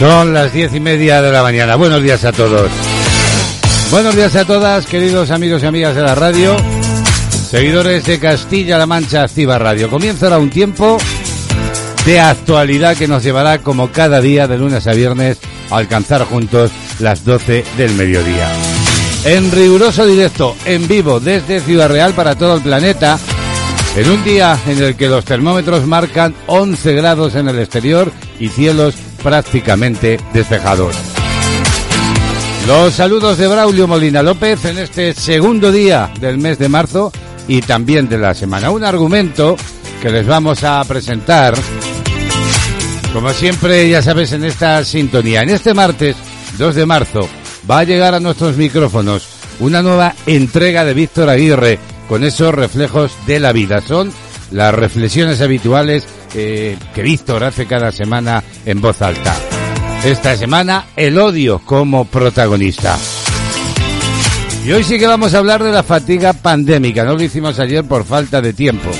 Son las diez y media de la mañana. Buenos días a todos. Buenos días a todas, queridos amigos y amigas de la radio, seguidores de Castilla-La Mancha Activa Radio. Comienza ahora un tiempo de actualidad que nos llevará como cada día de lunes a viernes a alcanzar juntos las 12 del mediodía. En riguroso directo, en vivo, desde Ciudad Real para todo el planeta, en un día en el que los termómetros marcan 11 grados en el exterior y cielos prácticamente despejados. Los saludos de Braulio Molina López en este segundo día del mes de marzo y también de la semana. Un argumento que les vamos a presentar, como siempre, ya sabes, en esta sintonía. En este martes 2 de marzo va a llegar a nuestros micrófonos una nueva entrega de Víctor Aguirre con esos reflejos de la vida. Son las reflexiones habituales que Víctor hace cada semana en voz alta. Esta semana, el odio como protagonista. Y hoy sí que vamos a hablar de la fatiga pandémica. No lo hicimos ayer por falta de tiempo.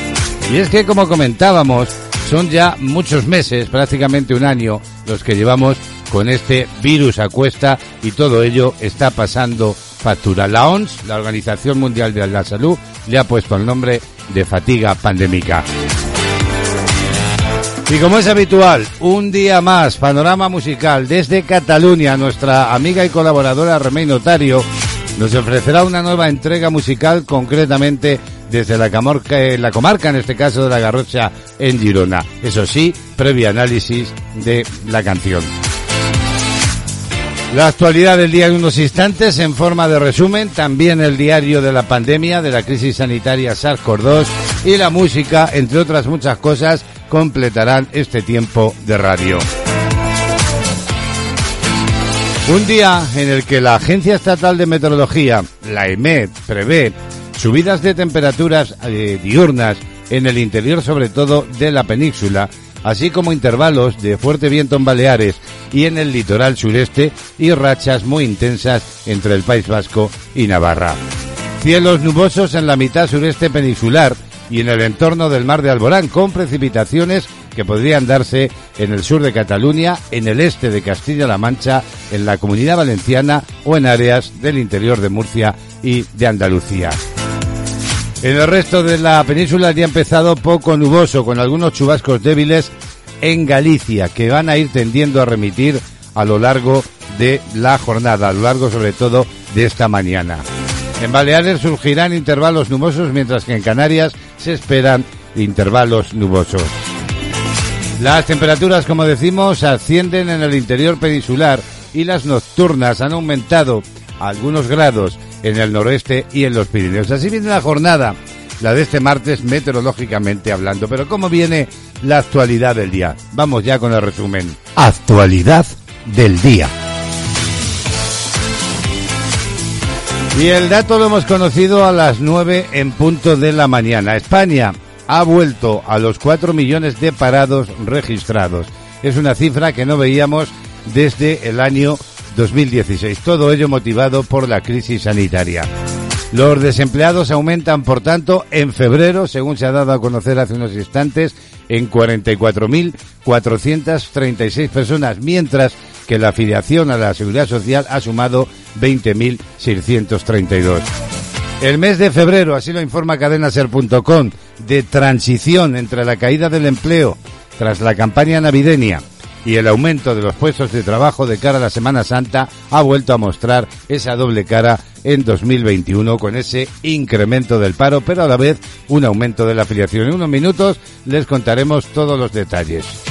Y es que, como comentábamos, son ya muchos meses, prácticamente un año, los que llevamos con este virus a cuesta y todo ello está pasando factura. La ONS, la Organización Mundial de la Salud, le ha puesto el nombre de fatiga pandémica. Y como es habitual, un día más, panorama musical desde Cataluña, nuestra amiga y colaboradora Remey Notario nos ofrecerá una nueva entrega musical concretamente desde la, la comarca, en este caso de la Garrocha en Girona. Eso sí, previo análisis de la canción. La actualidad del día en unos instantes en forma de resumen, también el diario de la pandemia, de la crisis sanitaria SARS-CoV-2 y la música, entre otras muchas cosas, completarán este tiempo de radio. Un día en el que la Agencia Estatal de Meteorología, la EMED, prevé subidas de temperaturas eh, diurnas en el interior sobre todo de la península, así como intervalos de fuerte viento en Baleares y en el litoral sureste y rachas muy intensas entre el País Vasco y Navarra. Cielos nubosos en la mitad sureste peninsular y en el entorno del mar de Alborán con precipitaciones que podrían darse en el sur de Cataluña, en el este de Castilla-La Mancha, en la comunidad valenciana o en áreas del interior de Murcia y de Andalucía. En el resto de la península ya ha empezado poco nuboso, con algunos chubascos débiles en Galicia, que van a ir tendiendo a remitir a lo largo de la jornada, a lo largo sobre todo de esta mañana. En Baleares surgirán intervalos nubosos, mientras que en Canarias se esperan intervalos nubosos. Las temperaturas, como decimos, ascienden en el interior peninsular y las nocturnas han aumentado algunos grados en el noroeste y en los Pirineos. Así viene la jornada, la de este martes meteorológicamente hablando. Pero ¿cómo viene la actualidad del día? Vamos ya con el resumen. Actualidad del día. Y el dato lo hemos conocido a las 9 en punto de la mañana. España ha vuelto a los 4 millones de parados registrados. Es una cifra que no veíamos desde el año 2016. Todo ello motivado por la crisis sanitaria. Los desempleados aumentan, por tanto, en febrero, según se ha dado a conocer hace unos instantes, en 44.436 personas, mientras que la afiliación a la Seguridad Social ha sumado 20.632. El mes de febrero, así lo informa cadenaser.com, de transición entre la caída del empleo tras la campaña navideña y el aumento de los puestos de trabajo de cara a la Semana Santa ha vuelto a mostrar esa doble cara en 2021 con ese incremento del paro, pero a la vez un aumento de la afiliación. En unos minutos les contaremos todos los detalles.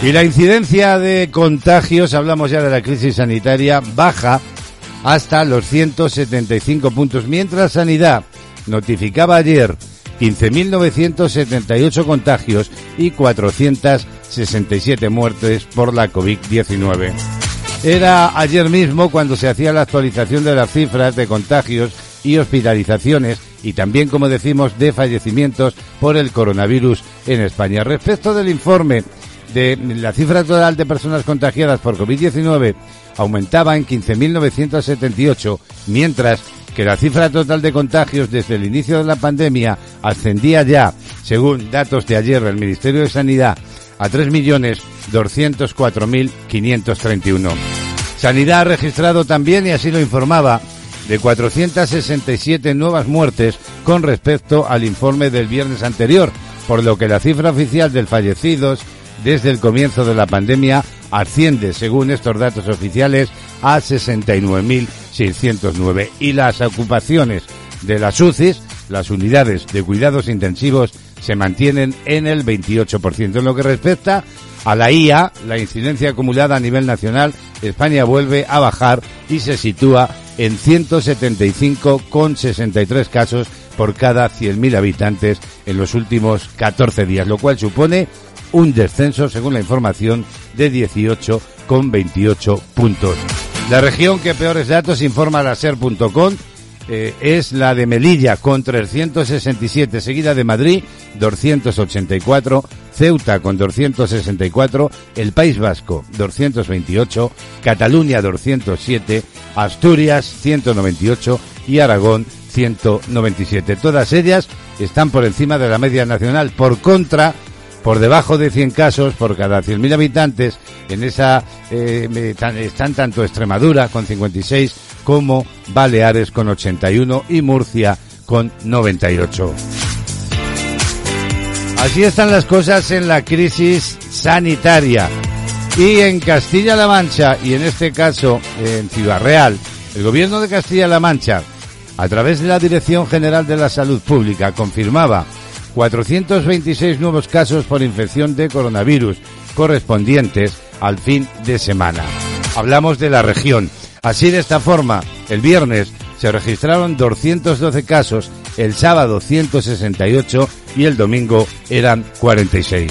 Y la incidencia de contagios, hablamos ya de la crisis sanitaria, baja hasta los 175 puntos, mientras Sanidad notificaba ayer 15.978 contagios y 467 muertes por la COVID-19. Era ayer mismo cuando se hacía la actualización de las cifras de contagios y hospitalizaciones y también, como decimos, de fallecimientos por el coronavirus en España. Respecto del informe de la cifra total de personas contagiadas por COVID-19 aumentaba en 15.978, mientras que la cifra total de contagios desde el inicio de la pandemia ascendía ya, según datos de ayer del Ministerio de Sanidad, a 3.204.531. Sanidad ha registrado también, y así lo informaba, de 467 nuevas muertes con respecto al informe del viernes anterior, por lo que la cifra oficial de fallecidos desde el comienzo de la pandemia asciende, según estos datos oficiales, a 69.609 y las ocupaciones de las UCIs, las unidades de cuidados intensivos, se mantienen en el 28%. En lo que respecta a la IA, la incidencia acumulada a nivel nacional, España vuelve a bajar y se sitúa en 175,63 casos por cada 100.000 habitantes en los últimos 14 días, lo cual supone un descenso, según la información, de 18 con 28 puntos. La región que peores datos informa la SER.com eh, es la de Melilla con 367, seguida de Madrid 284, Ceuta con 264, el País Vasco 228, Cataluña 207, Asturias 198 y Aragón 197. Todas ellas están por encima de la media nacional. Por contra, por debajo de 100 casos por cada 100.000 habitantes. En esa eh, están tanto Extremadura con 56 como Baleares con 81 y Murcia con 98. Así están las cosas en la crisis sanitaria. Y en Castilla-La Mancha, y en este caso en Ciudad Real, el gobierno de Castilla-La Mancha, a través de la Dirección General de la Salud Pública, confirmaba 426 nuevos casos por infección de coronavirus correspondientes al fin de semana. Hablamos de la región. Así de esta forma, el viernes se registraron 212 casos, el sábado 168 y el domingo eran 46.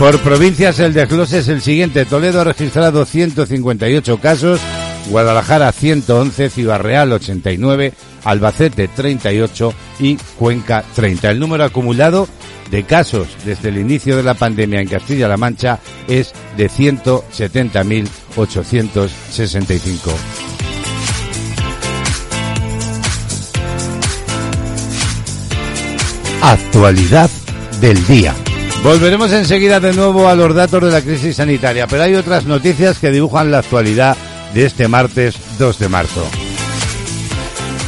Por provincias el desglose es el siguiente. Toledo ha registrado 158 casos, Guadalajara 111, Ciudad Real 89, Albacete 38 y Cuenca 30. El número acumulado de casos desde el inicio de la pandemia en Castilla-La Mancha es de 170.865. Actualidad del día. Volveremos enseguida de nuevo a los datos de la crisis sanitaria, pero hay otras noticias que dibujan la actualidad de este martes 2 de marzo.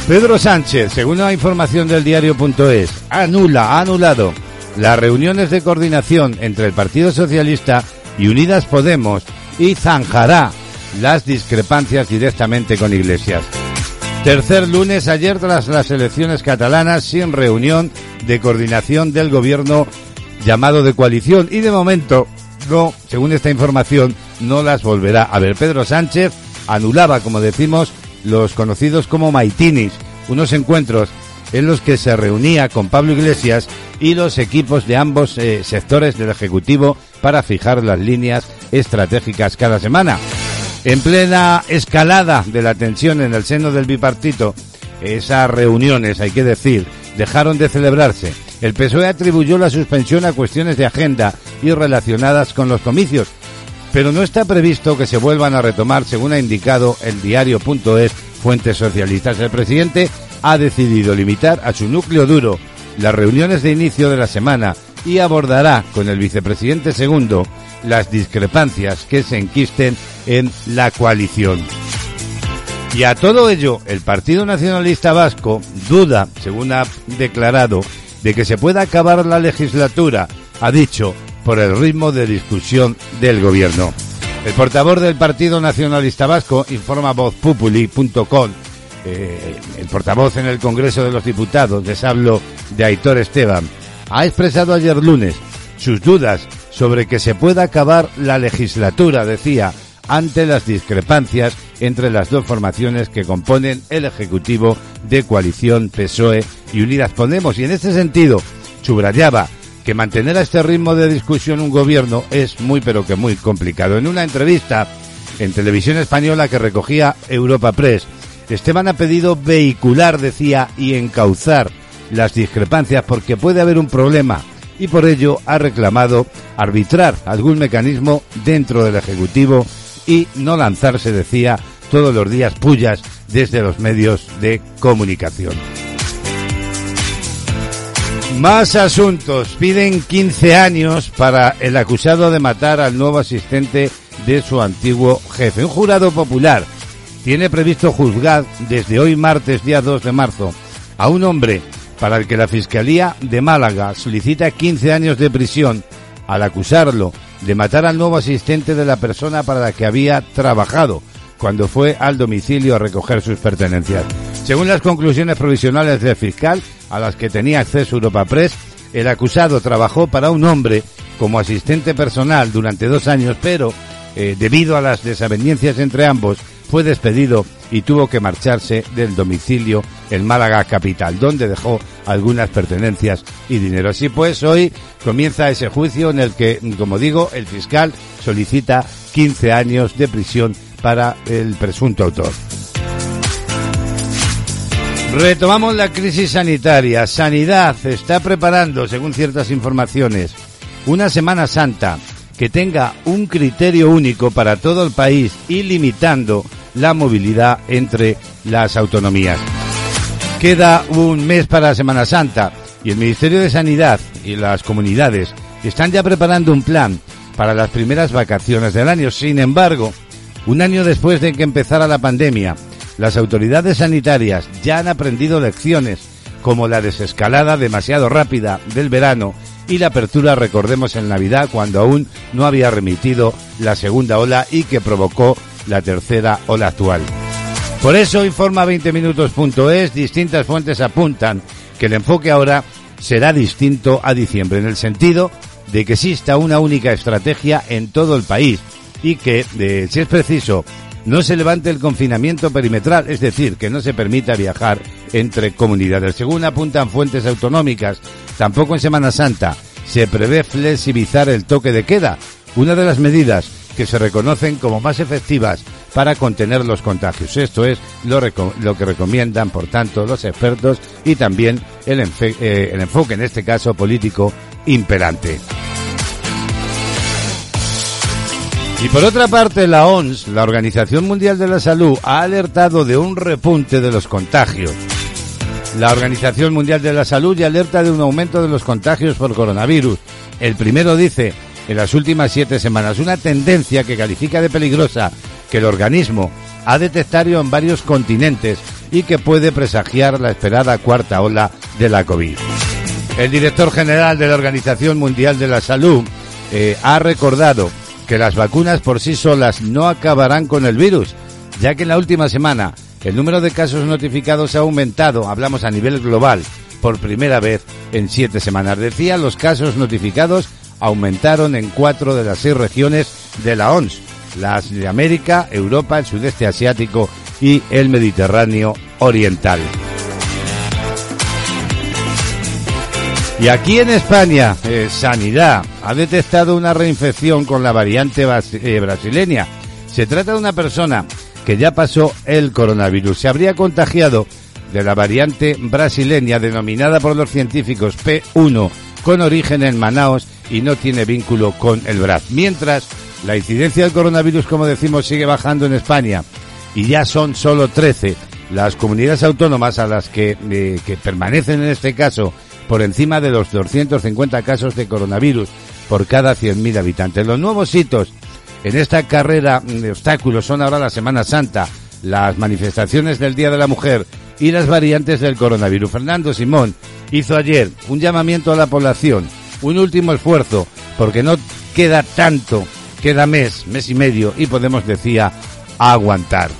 Pedro Sánchez, según la información del diario.es, anula, ha anulado las reuniones de coordinación entre el Partido Socialista y Unidas Podemos y zanjará las discrepancias directamente con Iglesias. Tercer lunes ayer tras las elecciones catalanas sin reunión de coordinación del gobierno llamado de coalición y de momento no, según esta información, no las volverá a ver. Pedro Sánchez anulaba, como decimos, los conocidos como maitinis, unos encuentros en los que se reunía con Pablo Iglesias y los equipos de ambos eh, sectores del Ejecutivo para fijar las líneas estratégicas cada semana. En plena escalada de la tensión en el seno del bipartito, esas reuniones, hay que decir, dejaron de celebrarse El PSOE atribuyó la suspensión a cuestiones de agenda y relacionadas con los comicios, pero no está previsto que se vuelvan a retomar, según ha indicado el diario.es fuentes socialistas. El presidente ha decidido limitar a su núcleo duro las reuniones de inicio de la semana y abordará con el vicepresidente segundo las discrepancias que se enquisten en la coalición. Y a todo ello, el Partido Nacionalista Vasco duda, según ha declarado, de que se pueda acabar la legislatura, ha dicho, por el ritmo de discusión del gobierno. El portavoz del Partido Nacionalista Vasco informa vozpupuli.com, eh, el portavoz en el Congreso de los Diputados, les hablo de Aitor Esteban, ha expresado ayer lunes sus dudas sobre que se pueda acabar la legislatura, decía, ante las discrepancias entre las dos formaciones que componen el Ejecutivo de coalición PSOE y Unidas Podemos. Y en este sentido, subrayaba que mantener a este ritmo de discusión un gobierno es muy pero que muy complicado. En una entrevista en televisión española que recogía Europa Press, Esteban ha pedido vehicular, decía, y encauzar las discrepancias porque puede haber un problema y por ello ha reclamado arbitrar algún mecanismo dentro del Ejecutivo y no lanzarse, decía, todos los días pullas desde los medios de comunicación. Más asuntos. Piden 15 años para el acusado de matar al nuevo asistente de su antiguo jefe. Un jurado popular tiene previsto juzgar desde hoy martes día 2 de marzo a un hombre para el que la Fiscalía de Málaga solicita 15 años de prisión al acusarlo de matar al nuevo asistente de la persona para la que había trabajado cuando fue al domicilio a recoger sus pertenencias. Según las conclusiones provisionales del fiscal, a las que tenía acceso Europa Press, el acusado trabajó para un hombre como asistente personal durante dos años, pero eh, debido a las desavenencias entre ambos, fue despedido y tuvo que marcharse del domicilio en Málaga capital, donde dejó algunas pertenencias y dinero. Así pues, hoy comienza ese juicio en el que, como digo, el fiscal solicita 15 años de prisión para el presunto autor. Retomamos la crisis sanitaria. Sanidad está preparando, según ciertas informaciones, una Semana Santa que tenga un criterio único para todo el país y limitando la movilidad entre las autonomías. Queda un mes para Semana Santa y el Ministerio de Sanidad y las comunidades están ya preparando un plan para las primeras vacaciones del año. Sin embargo, un año después de que empezara la pandemia, las autoridades sanitarias ya han aprendido lecciones como la desescalada demasiado rápida del verano y la apertura, recordemos, en Navidad cuando aún no había remitido la segunda ola y que provocó la tercera ola actual. Por eso informa 20minutos.es, distintas fuentes apuntan que el enfoque ahora será distinto a diciembre, en el sentido de que exista una única estrategia en todo el país y que, si es preciso, no se levante el confinamiento perimetral, es decir, que no se permita viajar entre comunidades. Según apuntan fuentes autonómicas, tampoco en Semana Santa se prevé flexibilizar el toque de queda, una de las medidas que se reconocen como más efectivas para contener los contagios. Esto es lo, que recomiendan, por tanto, los expertos y también el, eh, enfoque, en este caso político, imperante. Y por otra parte, la ONS, la Organización Mundial de la Salud, ha alertado de un repunte de los contagios. La Organización Mundial de la Salud ya alerta de un aumento de los contagios por coronavirus. El primero dice en las últimas siete semanas, una tendencia que califica de peligrosa que el organismo ha detectado en varios continentes y que puede presagiar la esperada cuarta ola de la COVID. El director general de la Organización Mundial de la Salud eh, ha recordado que las vacunas por sí solas no acabarán con el virus, ya que en la última semana el número de casos notificados ha aumentado, hablamos a nivel global, por primera vez en siete semanas. Decía, los casos notificados aumentaron en cuatro de las seis regiones de la ONS, las de América, Europa, el sudeste asiático y el Mediterráneo oriental. Y aquí en España, eh, Sanidad ha detectado una reinfección con la variante eh, brasileña. Se trata de una persona que ya pasó el coronavirus. Se habría contagiado de la variante brasileña denominada por los científicos P1 con origen en Manaos y no tiene vínculo con el BRAF. Mientras, la incidencia del coronavirus, como decimos, sigue bajando en España y ya son solo 13 las comunidades autónomas a las que, eh, que permanecen en este caso por encima de los 250 casos de coronavirus por cada 100.000 habitantes. Los nuevos hitos en esta carrera de obstáculos son ahora la Semana Santa, las manifestaciones del Día de la Mujer y las variantes del coronavirus. Fernando Simón hizo ayer un llamamiento a la población, un último esfuerzo, porque no queda tanto, queda mes, mes y medio, y podemos, decía, aguantar.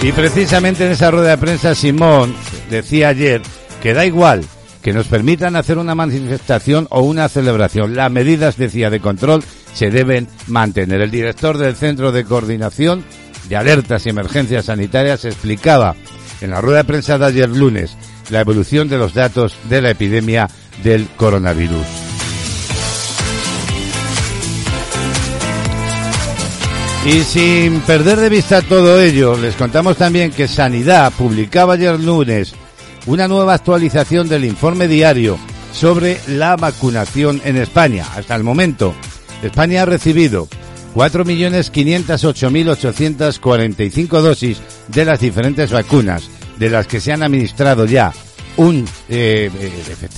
Y precisamente en esa rueda de prensa Simón decía ayer que da igual que nos permitan hacer una manifestación o una celebración. Las medidas, decía, de control se deben mantener. El director del Centro de Coordinación de Alertas y Emergencias Sanitarias explicaba en la rueda de prensa de ayer lunes la evolución de los datos de la epidemia del coronavirus. Y sin perder de vista todo ello, les contamos también que Sanidad publicaba ayer lunes una nueva actualización del informe diario sobre la vacunación en España. Hasta el momento, España ha recibido 4.508.845 dosis de las diferentes vacunas, de las que se han administrado ya un, eh,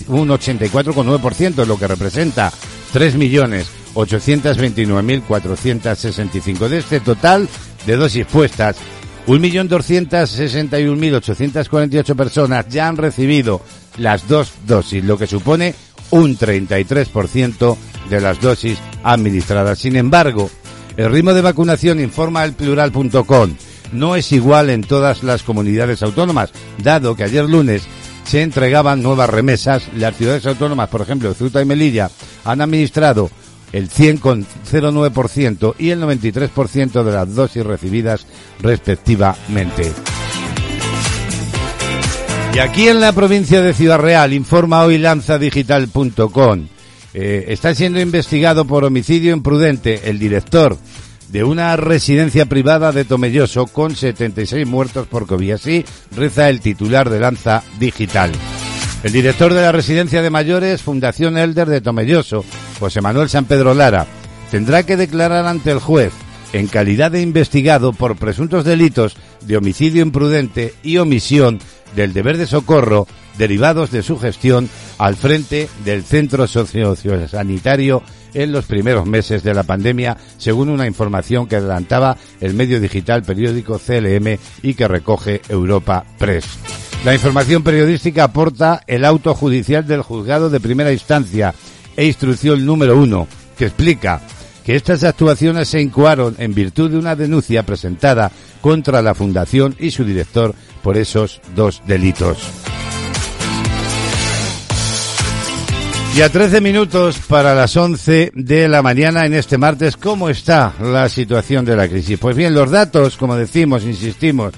un 84,9%, lo que representa 3.829.465. De este total de dosis puestas, 1.261.848 personas ya han recibido las dos dosis, lo que supone un 33% de las dosis administradas. Sin embargo, el ritmo de vacunación, informa el plural.com, no es igual en todas las comunidades autónomas, dado que ayer lunes se entregaban nuevas remesas. Las ciudades autónomas, por ejemplo, Ceuta y Melilla, han administrado el 100,09% y el 93% de las dosis recibidas respectivamente. Y aquí en la provincia de Ciudad Real, informa hoy lanzadigital.com, eh, está siendo investigado por homicidio imprudente el director de una residencia privada de Tomelloso con 76 muertos por COVID. Así reza el titular de Lanza Digital. El director de la residencia de mayores Fundación Elder de Tomelloso, José Manuel San Pedro Lara, tendrá que declarar ante el juez en calidad de investigado por presuntos delitos de homicidio imprudente y omisión del deber de socorro derivados de su gestión al frente del centro sociosanitario en los primeros meses de la pandemia, según una información que adelantaba el medio digital periódico CLM y que recoge Europa Press. La información periodística aporta el auto judicial del juzgado de primera instancia e instrucción número uno, que explica que estas actuaciones se incoaron en virtud de una denuncia presentada contra la Fundación y su director por esos dos delitos. Y a 13 minutos para las 11 de la mañana en este martes, ¿cómo está la situación de la crisis? Pues bien, los datos, como decimos, insistimos,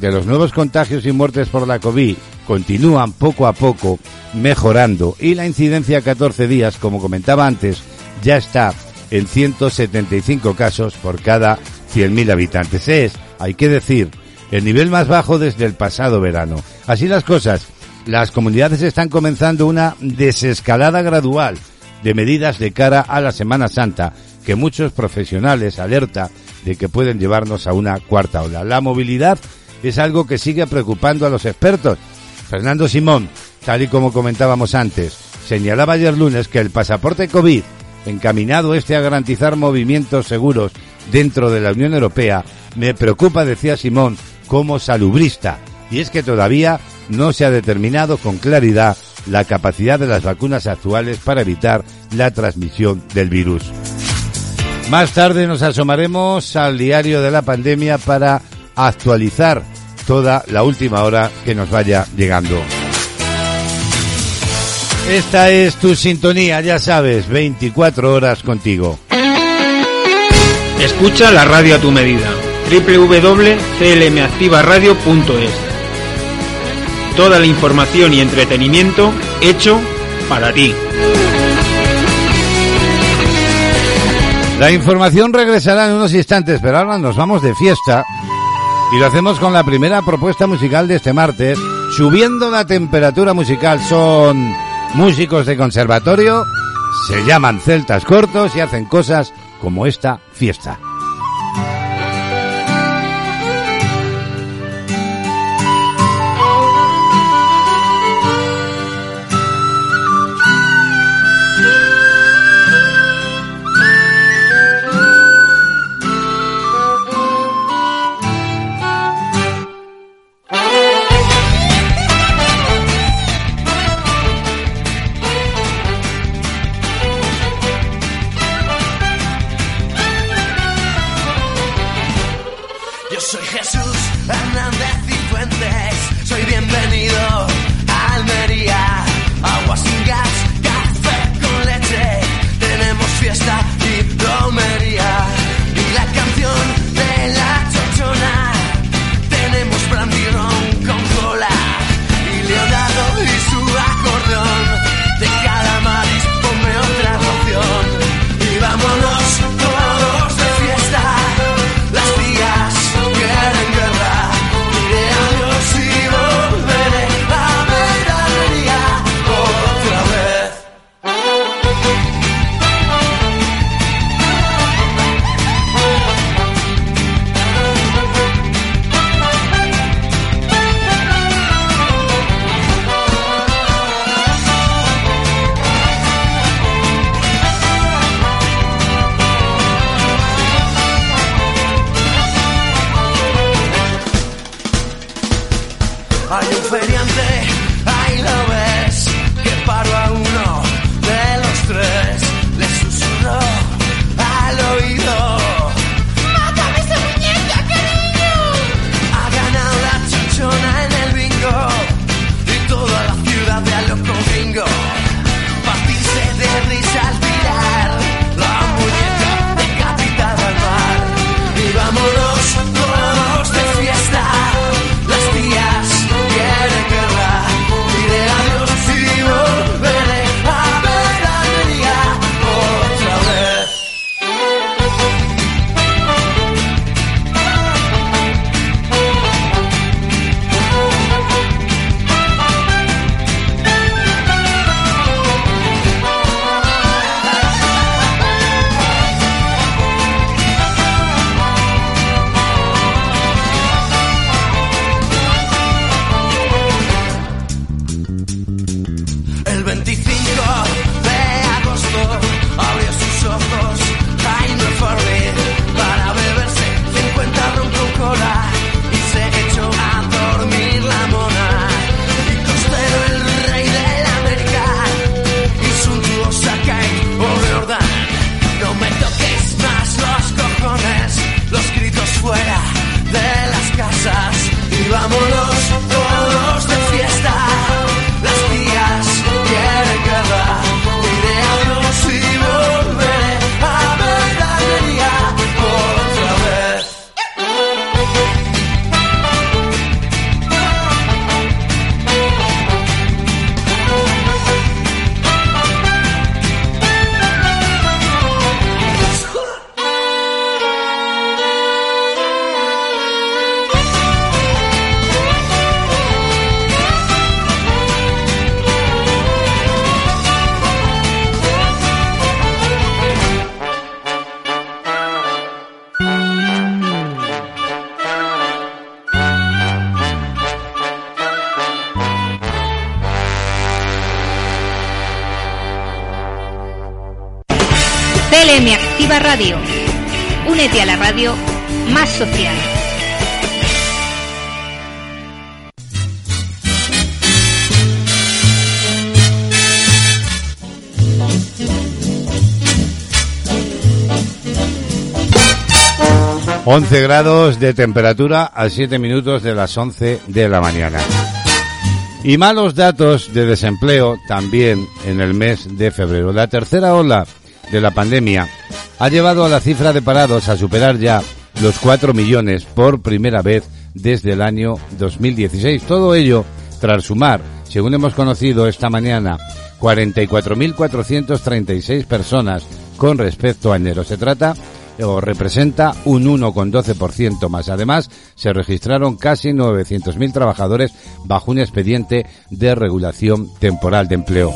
de los nuevos contagios y muertes por la COVID continúan poco a poco mejorando y la incidencia a 14 días, como comentaba antes, ya está en 175 casos por cada 100.000 habitantes. Es, hay que decir, el nivel más bajo desde el pasado verano. Así las cosas, las comunidades están comenzando una desescalada gradual de medidas de cara a la Semana Santa que muchos profesionales alerta de que pueden llevarnos a una cuarta ola. La movilidad es algo que sigue preocupando a los expertos. Fernando Simón, tal y como comentábamos antes, señalaba ayer lunes que el pasaporte COVID, encaminado este a garantizar movimientos seguros dentro de la Unión Europea, me preocupa, decía Simón, como salubrista. Y es que todavía no se ha determinado con claridad la capacidad de las vacunas actuales para evitar la transmisión del virus. Más tarde nos asomaremos al diario de la pandemia para actualizar toda la última hora que nos vaya llegando. Esta es tu sintonía, ya sabes, 24 horas contigo. Escucha la radio a tu medida. www.clmactivaradio.es toda la información y entretenimiento hecho para ti. La información regresará en unos instantes, pero ahora nos vamos de fiesta Y lo hacemos con la primera propuesta musical de este martes, subiendo la temperatura musical. Son músicos de conservatorio, se llaman celtas cortos y hacen cosas como esta fiesta. Radio más social. Once grados de temperatura a siete minutos de las once de la mañana. Y malos datos de desempleo también en el mes de febrero. La tercera ola de la pandemia ha llevado a la cifra de parados a superar ya los 4 millones por primera vez desde el año 2016. Todo ello tras sumar, según hemos conocido esta mañana, 44.436 personas con respecto a enero. Se trata o representa un 1,12% más. Además, se registraron casi 900.000 trabajadores bajo un expediente de regulación temporal de empleo.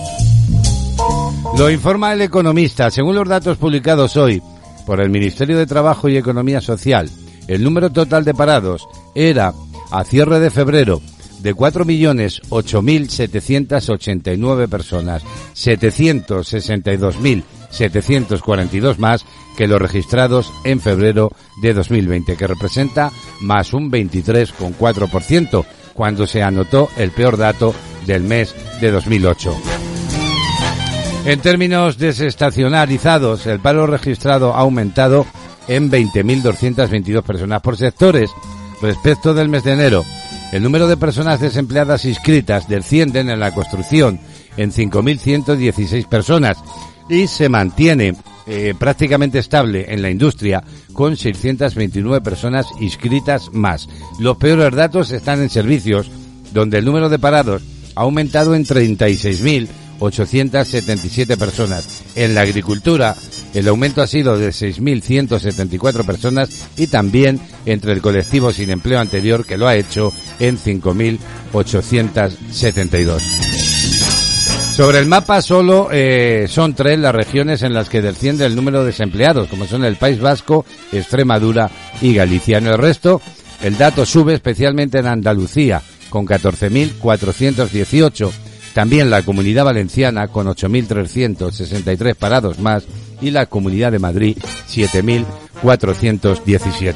Lo informa el economista. Según los datos publicados hoy por el Ministerio de Trabajo y Economía Social, el número total de parados era, a cierre de febrero, de 4.008.789 personas, 762.742 más que los registrados en febrero de 2020, que representa más un 23,4% cuando se anotó el peor dato del mes de 2008. En términos desestacionalizados, el paro registrado ha aumentado en 20.222 personas por sectores. Respecto del mes de enero, el número de personas desempleadas inscritas descienden en la construcción en 5.116 personas y se mantiene eh, prácticamente estable en la industria con 629 personas inscritas más. Los peores datos están en servicios, donde el número de parados ha aumentado en 36.000 877 personas. En la agricultura, el aumento ha sido de 6.174 personas y también entre el colectivo sin empleo anterior que lo ha hecho en 5.872. Sobre el mapa solo eh, son tres las regiones en las que desciende el número de desempleados, como son el País Vasco, Extremadura y Galicia. En el resto, el dato sube especialmente en Andalucía, con 14.418 también la Comunidad Valenciana con 8.363 parados más y la Comunidad de Madrid 7.417.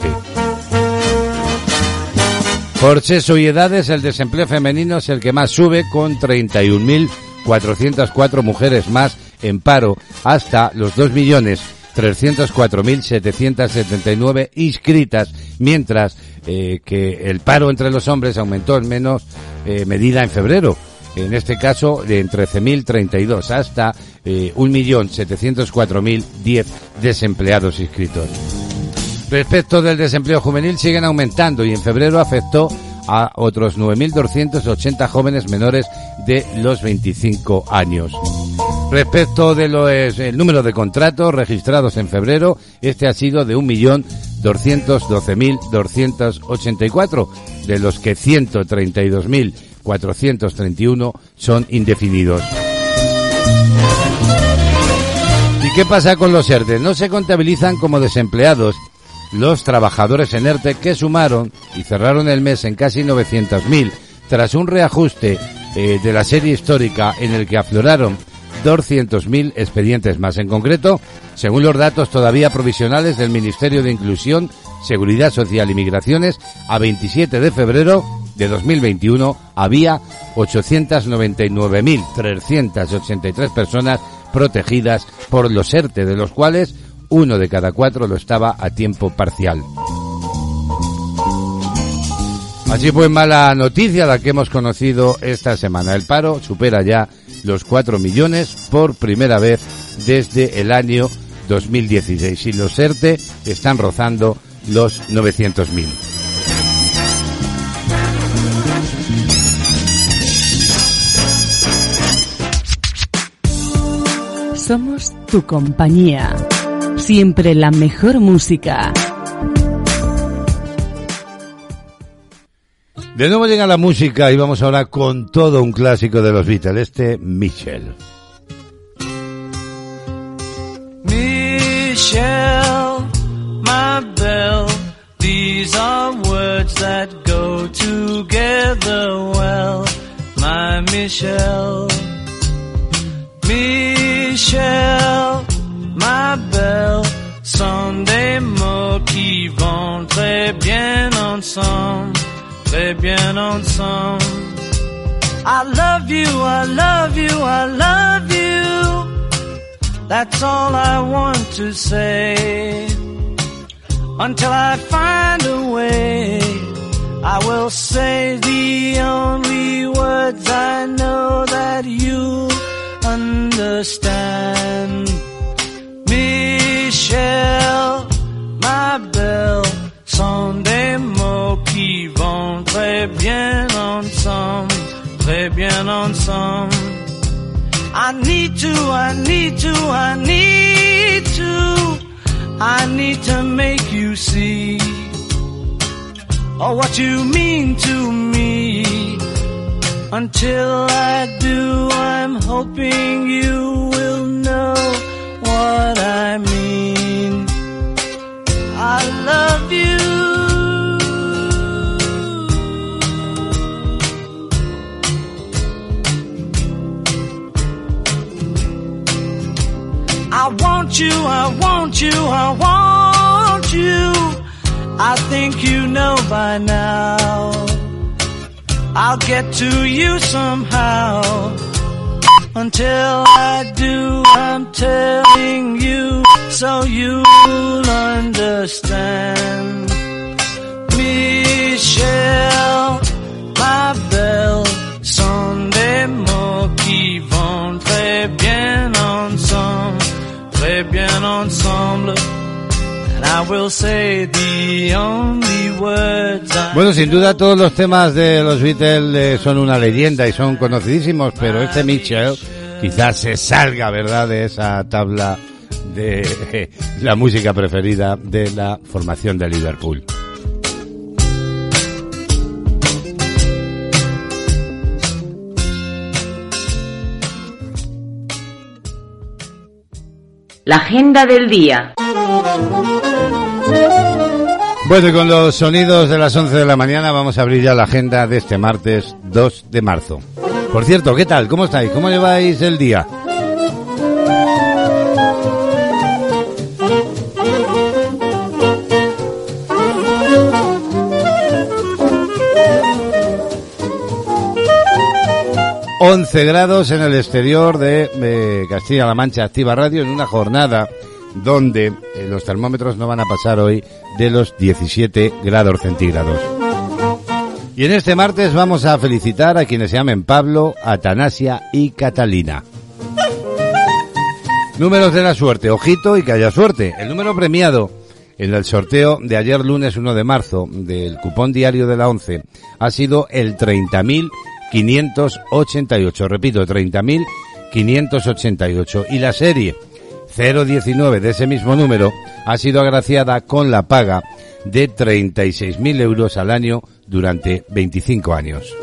Por sexo y edades, el desempleo femenino es el que más sube con 31.404 mujeres más en paro hasta los 2.304.779 inscritas, mientras eh, que el paro entre los hombres aumentó en menos eh, medida en febrero en este caso de en 13.032 hasta eh, 1.704.010 desempleados inscritos. Respecto del desempleo juvenil siguen aumentando y en febrero afectó a otros 9.280 jóvenes menores de los 25 años. Respecto de el número de contratos registrados en febrero, este ha sido de 1.212.284, de los que 132.000 431 son indefinidos. ¿Y qué pasa con los ERTE? No se contabilizan como desempleados los trabajadores en ERTE que sumaron y cerraron el mes en casi 900.000 tras un reajuste eh, de la serie histórica en el que afloraron 200.000 expedientes más. En concreto, según los datos todavía provisionales del Ministerio de Inclusión, Seguridad Social y Migraciones, a 27 de febrero de 2021 había 899.383 personas protegidas por los ERTE, de los cuales uno de cada cuatro lo estaba a tiempo parcial. Así pues, mala noticia la que hemos conocido esta semana. El paro supera ya los 4 millones por primera vez desde el año 2016 y los ERTE están rozando los 900.000. Somos tu compañía. Siempre la mejor música. De nuevo llega la música y vamos ahora con todo un clásico de los Beatles, este Michelle. Michelle, my belle, these are words that go together well, my Michelle. Michel, ma belle, sont des mots qui vont très bien ensemble, très bien ensemble. I love you, I love you, I love you. That's all I want to say. Until I find a way, I will say the only words I know that you understand. Michel, ma belle, sont des mots qui vont très bien ensemble, très bien ensemble. I need to, I need to, I need to I need to make you see oh, what you mean to me. Until I do, I'm hoping you will know what I mean. I love you. I want you, I want you, I want you. I think you know by now. I'll get to you somehow. Until I do, I'm telling you so you'll understand. Michelle, ma belle, sont des mots qui vont très bien ensemble, très bien ensemble. Bueno, sin duda todos los temas de los Beatles eh, son una leyenda y son conocidísimos, pero este Mitchell quizás se salga, ¿verdad?, de esa tabla de eh, la música preferida de la formación de Liverpool. La agenda del día. Bueno, y con los sonidos de las 11 de la mañana vamos a abrir ya la agenda de este martes 2 de marzo. Por cierto, ¿qué tal? ¿Cómo estáis? ¿Cómo lleváis el día? ...11 grados en el exterior de Castilla-La Mancha Activa Radio... ...en una jornada donde eh, los termómetros no van a pasar hoy de los 17 grados centígrados. Y en este martes vamos a felicitar a quienes se llamen Pablo, Atanasia y Catalina. Números de la suerte, ojito y que haya suerte. El número premiado en el sorteo de ayer lunes 1 de marzo del cupón diario de la 11 ha sido el 30.588. Repito, 30.588. Y la serie 019 de ese mismo número ha sido agraciada con la paga de 36.000 euros al año durante 25 años.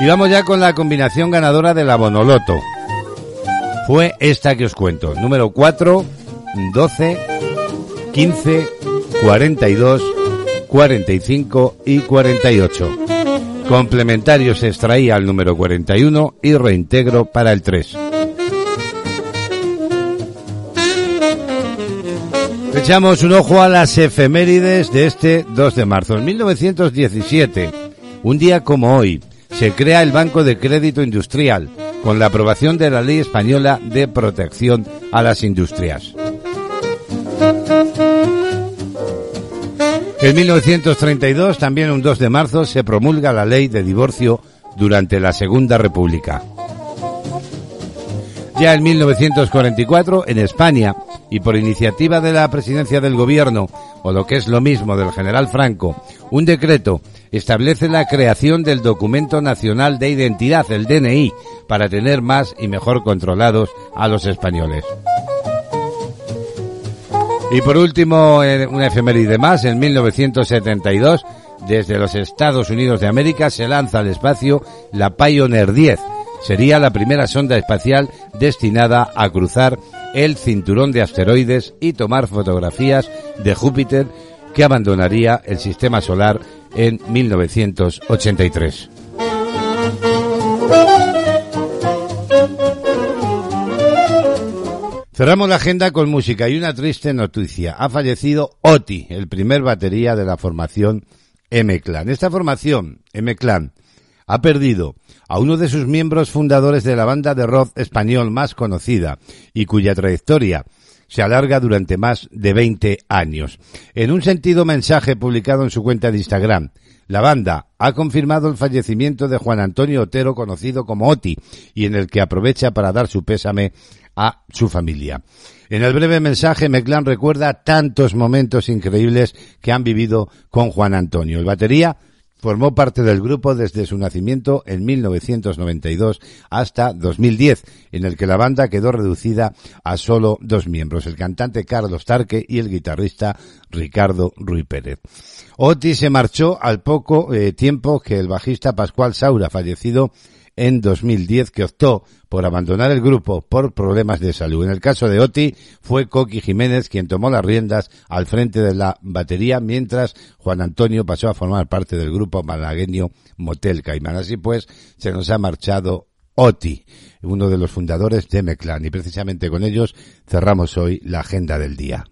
Y vamos ya con la combinación ganadora de la Bonoloto. Fue esta que os cuento. Número 4, 12, 15, 42, 45 y 48. Complementario se extraía al número 41 y reintegro para el 3. Echamos un ojo a las efemérides de este 2 de marzo. En 1917, un día como hoy, se crea el Banco de Crédito Industrial con la aprobación de la Ley Española de Protección a las Industrias. En 1932, también un 2 de marzo, se promulga la ley de divorcio durante la Segunda República. Ya en 1944, en España, y por iniciativa de la presidencia del gobierno, o lo que es lo mismo del general Franco, un decreto establece la creación del Documento Nacional de Identidad, el DNI, para tener más y mejor controlados a los españoles. Y por último, eh, una efeméride más, en 1972, desde los Estados Unidos de América se lanza al espacio la Pioneer 10. Sería la primera sonda espacial destinada a cruzar el cinturón de asteroides y tomar fotografías de Júpiter que abandonaría el sistema solar en 1983. Cerramos la agenda con música y una triste noticia. Ha fallecido Oti, el primer batería de la formación M-Clan. Esta formación, M-Clan, ha perdido a uno de sus miembros fundadores de la banda de rock español más conocida y cuya trayectoria se alarga durante más de 20 años. En un sentido mensaje publicado en su cuenta de Instagram, la banda ha confirmado el fallecimiento de Juan Antonio Otero, conocido como Oti, y en el que aprovecha para dar su pésame a su familia. En el breve mensaje, Meclán recuerda tantos momentos increíbles que han vivido con Juan Antonio. El batería Formó parte del grupo desde su nacimiento en 1992 hasta 2010, en el que la banda quedó reducida a solo dos miembros, el cantante Carlos Tarque y el guitarrista Ricardo Ruy Pérez. Oti se marchó al poco eh, tiempo que el bajista Pascual Saura, fallecido en 2010 que optó por abandonar el grupo por problemas de salud. En el caso de Oti fue Coqui Jiménez quien tomó las riendas al frente de la batería mientras Juan Antonio pasó a formar parte del grupo malagueño Motel Caimán. Así pues, se nos ha marchado Oti, uno de los fundadores de Meclán y precisamente con ellos cerramos hoy la agenda del día.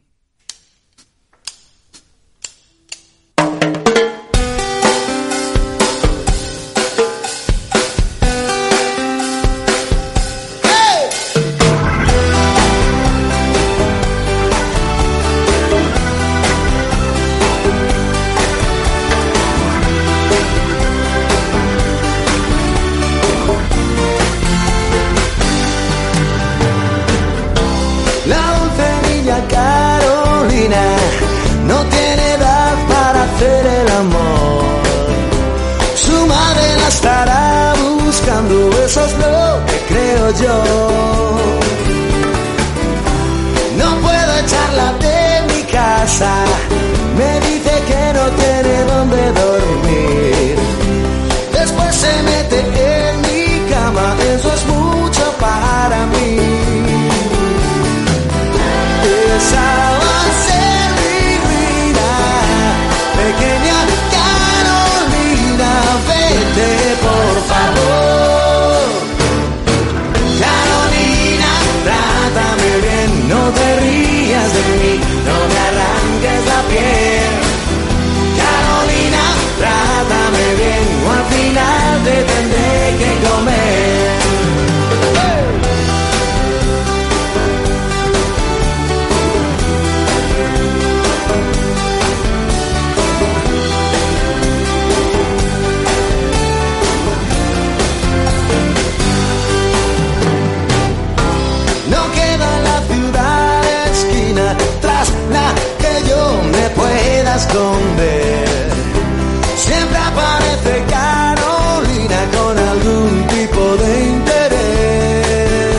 Siempre aparece Carolina con algún tipo de interés.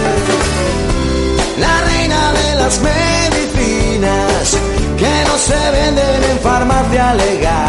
La reina de las medicinas que no se venden en farmacia legal.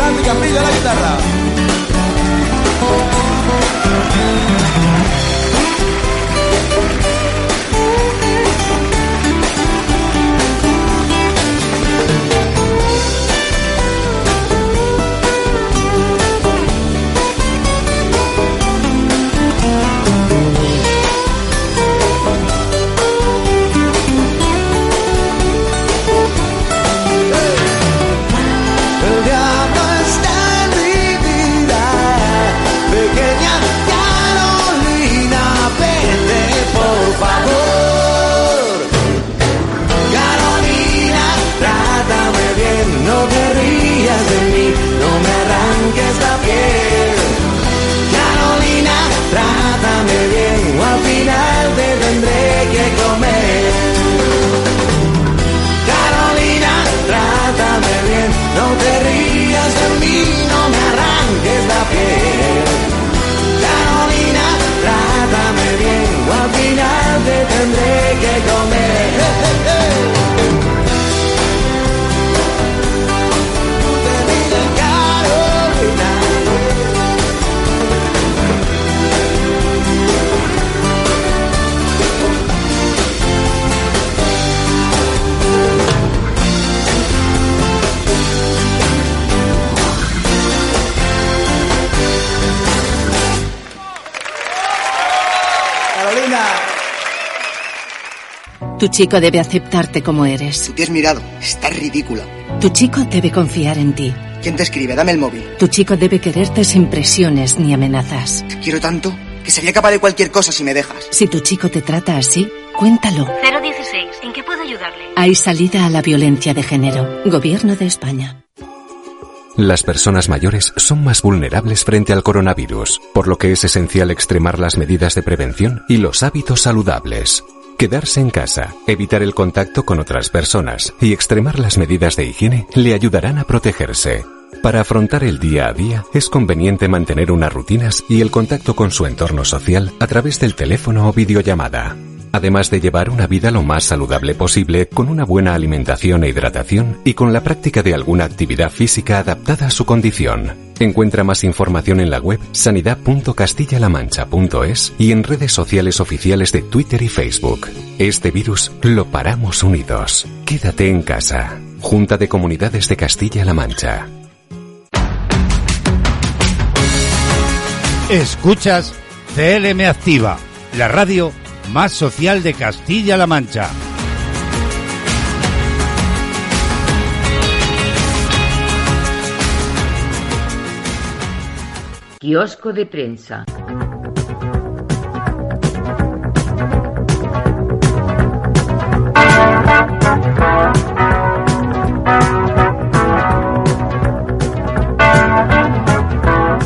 Santi Capilla la guitarra. Carolina, trátame bien o al final te tendré que comer. Carolina, trátame bien, no te rías de mí, no me arranques la piel. Carolina, trátame bien o al final te tendré que comer. Tu chico debe aceptarte como eres. Tú te has mirado. Estás ridícula. Tu chico debe confiar en ti. ¿Quién te escribe? Dame el móvil. Tu chico debe quererte sin presiones ni amenazas. Te quiero tanto que sería capaz de cualquier cosa si me dejas. Si tu chico te trata así, cuéntalo. 016. ¿En qué puedo ayudarle? Hay salida a la violencia de género. Gobierno de España. Las personas mayores son más vulnerables frente al coronavirus, por lo que es esencial extremar las medidas de prevención y los hábitos saludables. Quedarse en casa, evitar el contacto con otras personas y extremar las medidas de higiene le ayudarán a protegerse. Para afrontar el día a día es conveniente mantener unas rutinas y el contacto con su entorno social a través del teléfono o videollamada. Además de llevar una vida lo más saludable posible con una buena alimentación e hidratación y con la práctica de alguna actividad física adaptada a su condición. Encuentra más información en la web sanidad.castillalamancha.es y en redes sociales oficiales de Twitter y Facebook. Este virus lo paramos unidos. Quédate en casa. Junta de Comunidades de Castilla-La Mancha. Escuchas CLM Activa, la radio más social de Castilla-La Mancha. Kiosco de prensa.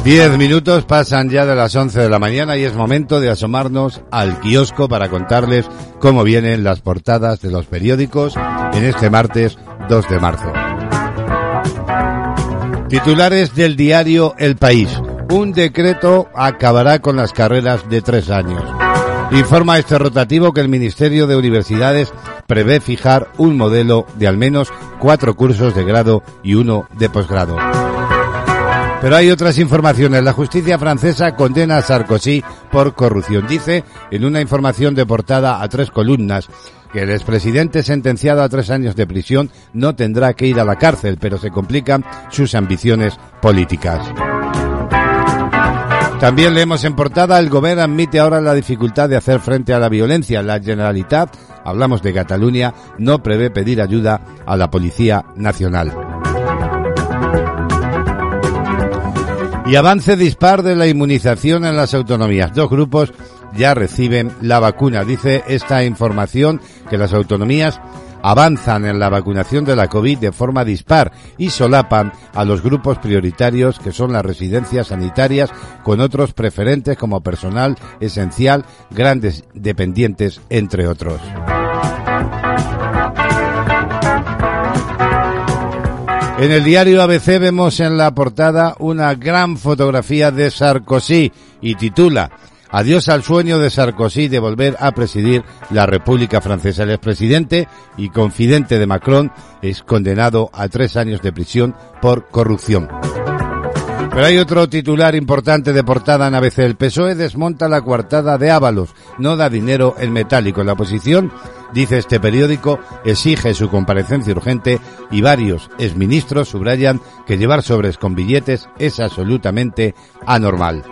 Diez minutos pasan ya de las once de la mañana y es momento de asomarnos al kiosco para contarles cómo vienen las portadas de los periódicos en este martes 2 de marzo. Titulares del diario El País. Un decreto acabará con las carreras de tres años. Informa este rotativo que el Ministerio de Universidades prevé fijar un modelo de al menos cuatro cursos de grado y uno de posgrado. Pero hay otras informaciones. La justicia francesa condena a Sarkozy por corrupción. Dice en una información de portada a tres columnas que el expresidente sentenciado a tres años de prisión no tendrá que ir a la cárcel, pero se complican sus ambiciones políticas. También leemos en portada, el gobierno admite ahora la dificultad de hacer frente a la violencia. La Generalitat, hablamos de Cataluña, no prevé pedir ayuda a la Policía Nacional. Y avance dispar de la inmunización en las autonomías. Dos grupos ya reciben la vacuna. Dice esta información que las autonomías avanzan en la vacunación de la COVID de forma dispar y solapan a los grupos prioritarios que son las residencias sanitarias con otros preferentes como personal esencial, grandes dependientes, entre otros. En el diario ABC vemos en la portada una gran fotografía de Sarkozy y titula Adiós al sueño de Sarkozy de volver a presidir la República Francesa. El expresidente y confidente de Macron es condenado a tres años de prisión por corrupción. Pero hay otro titular importante de portada en ABC. El PSOE desmonta la coartada de Ábalos. No da dinero en metálico. La oposición, dice este periódico, exige su comparecencia urgente y varios exministros subrayan que llevar sobres con billetes es absolutamente anormal.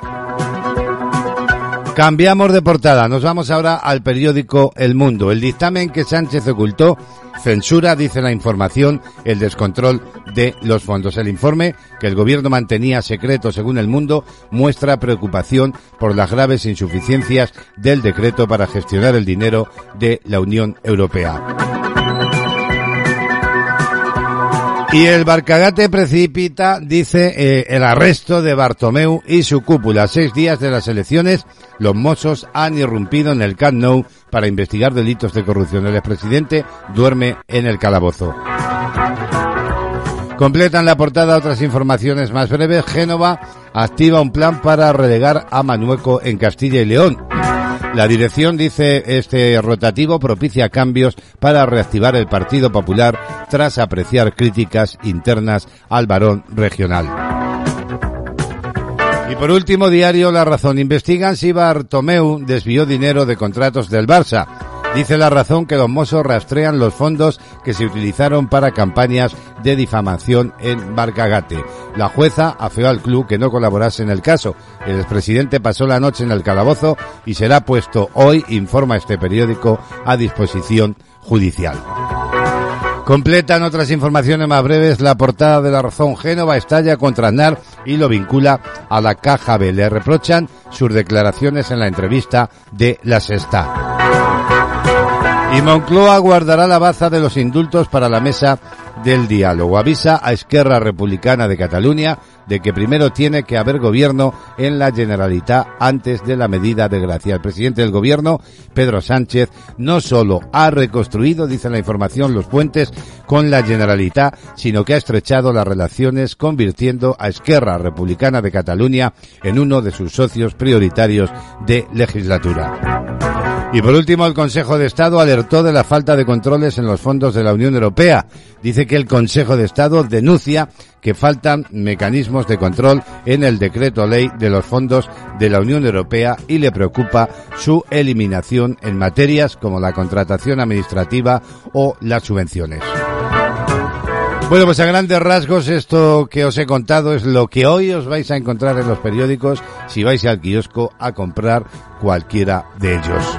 Cambiamos de portada. Nos vamos ahora al periódico El Mundo. El dictamen que Sánchez ocultó censura, dice la información, el descontrol de los fondos. El informe que el gobierno mantenía secreto según el mundo muestra preocupación por las graves insuficiencias del decreto para gestionar el dinero de la Unión Europea. Y el Barcagate precipita, dice, eh, el arresto de Bartomeu y su cúpula. Seis días de las elecciones, los Mossos han irrumpido en el Camp para investigar delitos de corrupción. El expresidente duerme en el calabozo. Completan la portada otras informaciones más breves. Génova activa un plan para relegar a Manueco en Castilla y León. La dirección, dice este rotativo, propicia cambios para reactivar el Partido Popular tras apreciar críticas internas al varón regional. Y por último, diario La Razón. Investigan si Bartomeu desvió dinero de contratos del Barça. Dice la razón que los mozos rastrean los fondos que se utilizaron para campañas de difamación en Barcagate. La jueza afeó al club que no colaborase en el caso. El expresidente pasó la noche en el calabozo y será puesto hoy, informa este periódico, a disposición judicial. Completan otras informaciones más breves. La portada de la razón Génova estalla contra Aznar y lo vincula a la caja B. Le reprochan sus declaraciones en la entrevista de La Sexta. Y Moncloa guardará la baza de los indultos para la mesa del diálogo. Avisa a Esquerra Republicana de Cataluña de que primero tiene que haber gobierno en la Generalitat antes de la medida de gracia. El presidente del gobierno, Pedro Sánchez, no solo ha reconstruido, dice la información, los puentes con la Generalitat, sino que ha estrechado las relaciones convirtiendo a Esquerra Republicana de Cataluña en uno de sus socios prioritarios de legislatura. Y por último, el Consejo de Estado alertó de la falta de controles en los fondos de la Unión Europea. Dice que el Consejo de Estado denuncia que faltan mecanismos de control en el decreto ley de los fondos de la Unión Europea y le preocupa su eliminación en materias como la contratación administrativa o las subvenciones. Bueno, pues a grandes rasgos esto que os he contado es lo que hoy os vais a encontrar en los periódicos si vais al kiosco a comprar cualquiera de ellos.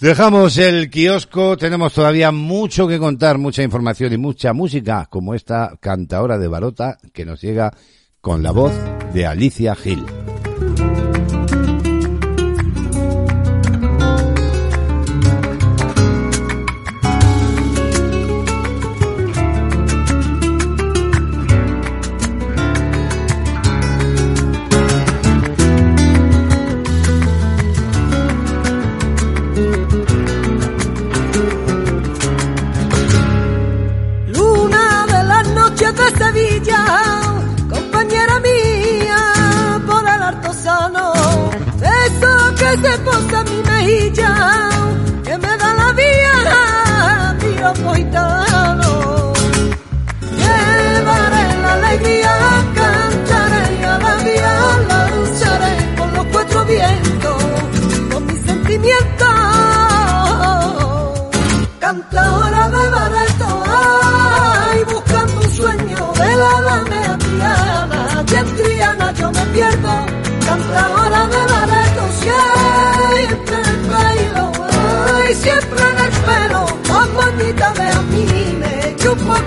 Dejamos el kiosco, tenemos todavía mucho que contar, mucha información y mucha música, como esta cantadora de Barota que nos llega con la voz de Alicia Gil.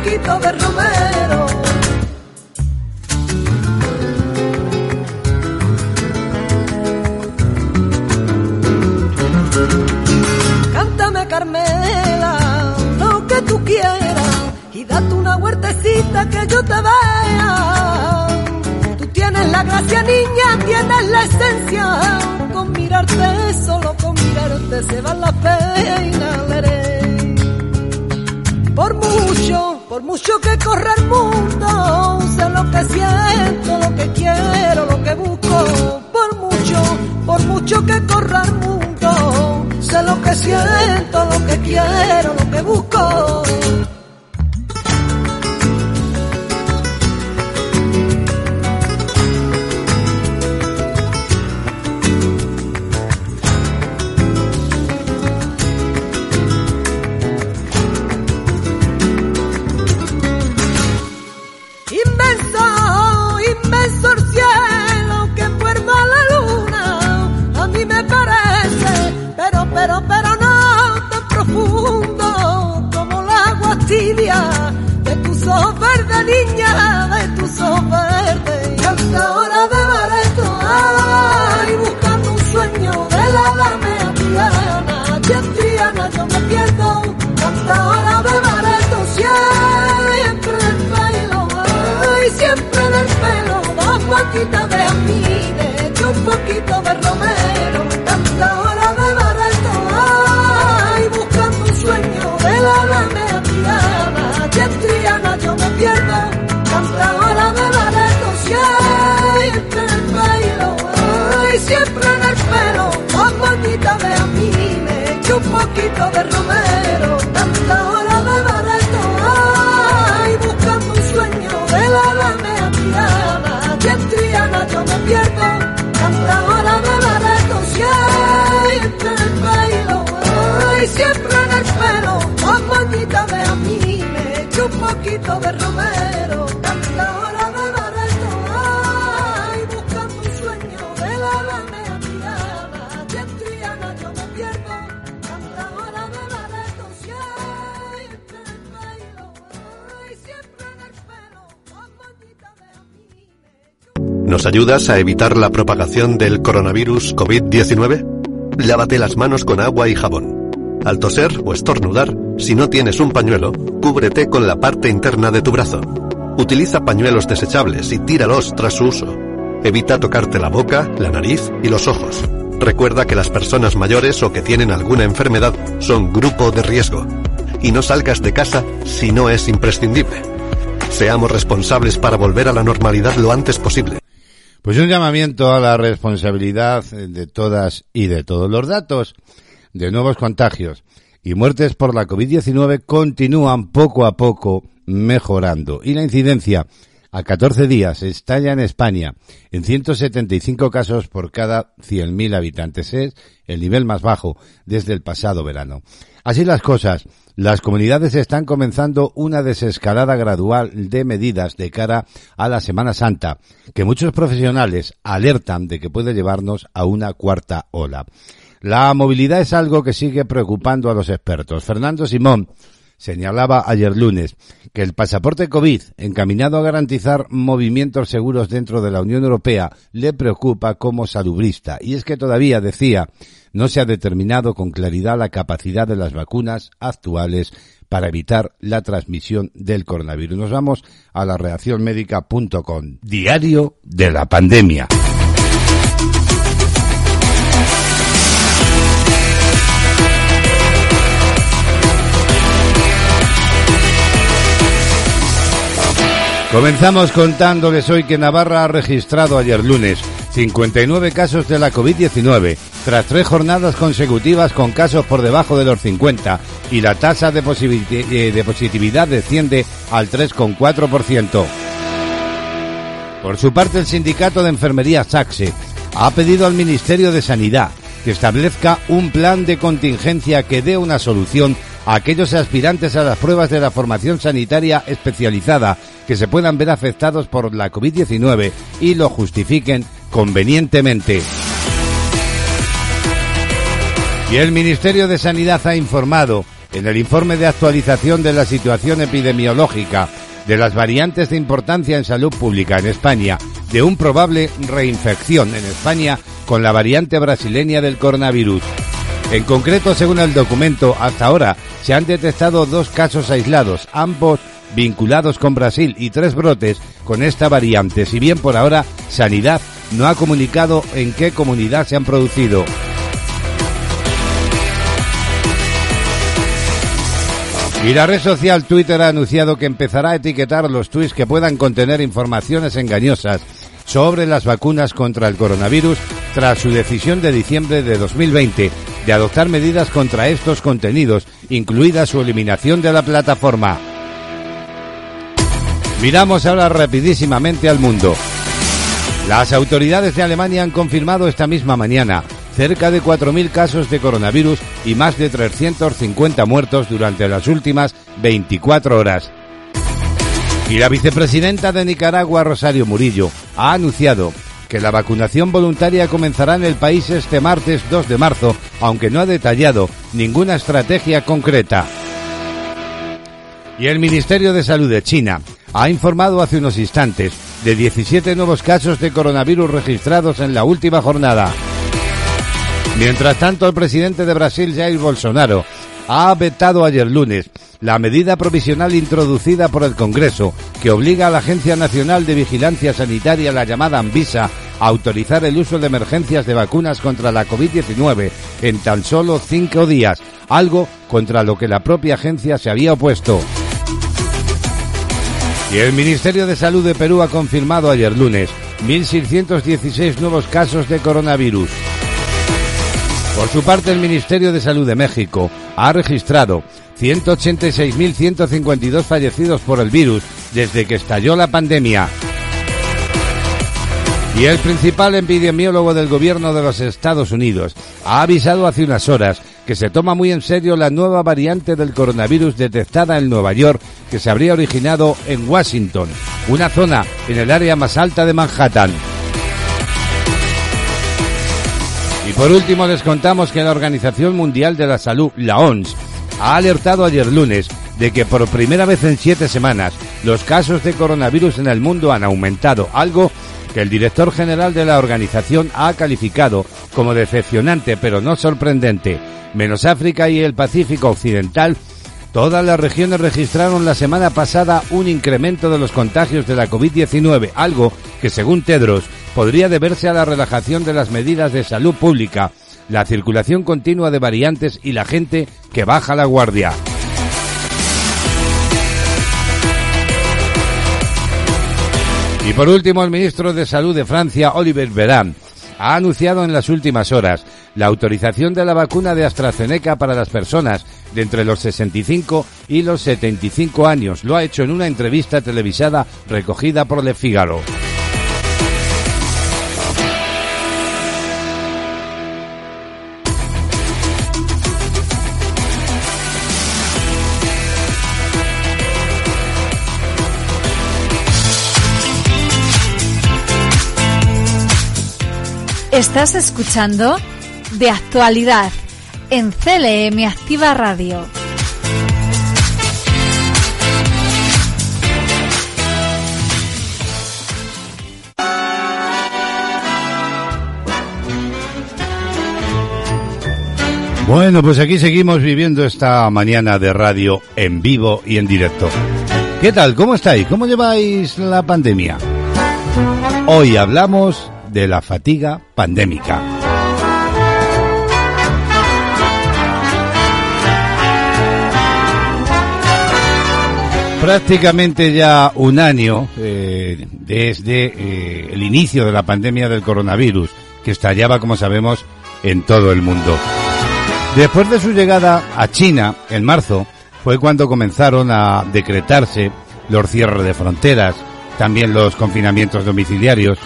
De Romero. Cántame Carmela, lo que tú quieras y date una huertecita que yo te vea. Tú tienes la gracia niña, tienes la esencia, con mirarte, solo con mirarte se van las penas, leré. Por mucho, por mucho que corra el mundo, sé lo que siento, lo que quiero, lo que busco. Por mucho, por mucho que corra el mundo, sé lo que siento, lo que quiero, lo que busco. Pero, pero, no tan profundo como el agua tibia de tus ojos verdes, niña, de tus ojos verdes. Y hasta hora de Bareto, ay, buscando un sueño de la dame Triana, y en Triana yo me pierdo, hasta hora de Bareto, siempre en el pelo, ay, siempre en el pelo, dos poquitas de Amine, y un poquito de Romero, un poquito de romero, tanta hora de barato hay, buscando un sueño de la dame a Triana, y en Triana yo me pierdo, tanta hora de barato siempre en el bailo, ay, siempre en el pelo, dos manitas de a mí, me echo un poquito de romero. ¿Nos ayudas a evitar la propagación del coronavirus COVID-19? Lávate las manos con agua y jabón. Al toser o estornudar, si no tienes un pañuelo, cúbrete con la parte interna de tu brazo. Utiliza pañuelos desechables y tíralos tras su uso. Evita tocarte la boca, la nariz y los ojos. Recuerda que las personas mayores o que tienen alguna enfermedad son grupo de riesgo. Y no salgas de casa si no es imprescindible. Seamos responsables para volver a la normalidad lo antes posible. Pues un llamamiento a la responsabilidad de todas y de todos los datos de nuevos contagios y muertes por la COVID-19 continúan poco a poco mejorando. Y la incidencia a 14 días estalla en España en 175 casos por cada 100.000 habitantes. Es el nivel más bajo desde el pasado verano. Así las cosas, las comunidades están comenzando una desescalada gradual de medidas de cara a la Semana Santa, que muchos profesionales alertan de que puede llevarnos a una cuarta ola. La movilidad es algo que sigue preocupando a los expertos. Fernando Simón señalaba ayer lunes que el pasaporte COVID, encaminado a garantizar movimientos seguros dentro de la Unión Europea, le preocupa como salubrista. Y es que todavía, decía, no se ha determinado con claridad la capacidad de las vacunas actuales para evitar la transmisión del coronavirus. Nos vamos a la reacción médica.com. Diario de la pandemia. Comenzamos contándoles hoy que Navarra ha registrado ayer lunes 59 casos de la COVID-19, tras tres jornadas consecutivas con casos por debajo de los 50 y la tasa de, eh, positividad desciende al 3,4%. Por su parte, el sindicato de enfermería Saxe ha pedido al Ministerio de Sanidad que establezca un plan de contingencia que dé una solución a aquellos aspirantes a las pruebas de la formación sanitaria especializada que se puedan ver afectados por la COVID-19 y lo justifiquen convenientemente. Y el Ministerio de Sanidad ha informado en el informe de actualización de la situación epidemiológica de las variantes de importancia en salud pública en España, de un probable reinfección en España con la variante brasileña del coronavirus. En concreto, según el documento, hasta ahora se han detectado dos casos aislados, ambos vinculados con Brasil y tres brotes con esta variante, si bien por ahora Sanidad no ha comunicado en qué comunidad se han producido. Y la red social Twitter ha anunciado que empezará a etiquetar los tweets que puedan contener informaciones engañosas sobre las vacunas contra el coronavirus tras su decisión de diciembre de 2020 de adoptar medidas contra estos contenidos, incluida su eliminación de la plataforma. Miramos ahora rapidísimamente al mundo. Las autoridades de Alemania han confirmado esta misma mañana cerca de 4.000 casos de coronavirus y más de 350 muertos durante las últimas 24 horas. Y la vicepresidenta de Nicaragua, Rosario Murillo, ha anunciado que la vacunación voluntaria comenzará en el país este martes 2 de marzo, aunque no ha detallado ninguna estrategia concreta. Y el Ministerio de Salud de China ha informado hace unos instantes de 17 nuevos casos de coronavirus registrados en la última jornada. Mientras tanto, el presidente de Brasil, Jair Bolsonaro, ha vetado ayer lunes la medida provisional introducida por el Congreso que obliga a la Agencia Nacional de Vigilancia Sanitaria, la llamada ANVISA, a autorizar el uso de emergencias de vacunas contra la COVID-19 en tan solo cinco días, algo contra lo que la propia agencia se había opuesto. Y el Ministerio de Salud de Perú ha confirmado ayer lunes 1.616 nuevos casos de coronavirus. Por su parte, el Ministerio de Salud de México ha registrado 186.152 fallecidos por el virus desde que estalló la pandemia. Y el principal epidemiólogo del gobierno de los Estados Unidos ha avisado hace unas horas que se toma muy en serio la nueva variante del coronavirus detectada en Nueva York que se habría originado en Washington, una zona en el área más alta de Manhattan. Y por último les contamos que la Organización Mundial de la Salud, la OMS, ha alertado ayer lunes de que por primera vez en siete semanas los casos de coronavirus en el mundo han aumentado, algo que el director general de la organización ha calificado como decepcionante pero no sorprendente. Menos África y el Pacífico Occidental, todas las regiones registraron la semana pasada un incremento de los contagios de la COVID-19, algo que según Tedros podría deberse a la relajación de las medidas de salud pública, la circulación continua de variantes y la gente que baja la guardia. Y por último, el ministro de Salud de Francia, Oliver Véran, ha anunciado en las últimas horas la autorización de la vacuna de AstraZeneca para las personas de entre los 65 y los 75 años. Lo ha hecho en una entrevista televisada recogida por Le Figaro. Estás escuchando De Actualidad en CLM Activa Radio. Bueno, pues aquí seguimos viviendo esta mañana de radio en vivo y en directo. ¿Qué tal? ¿Cómo estáis? ¿Cómo lleváis la pandemia? Hoy hablamos de la fatiga pandémica. Prácticamente ya un año eh, desde eh, el inicio de la pandemia del coronavirus, que estallaba, como sabemos, en todo el mundo. Después de su llegada a China, en marzo, fue cuando comenzaron a decretarse los cierres de fronteras, también los confinamientos domiciliarios,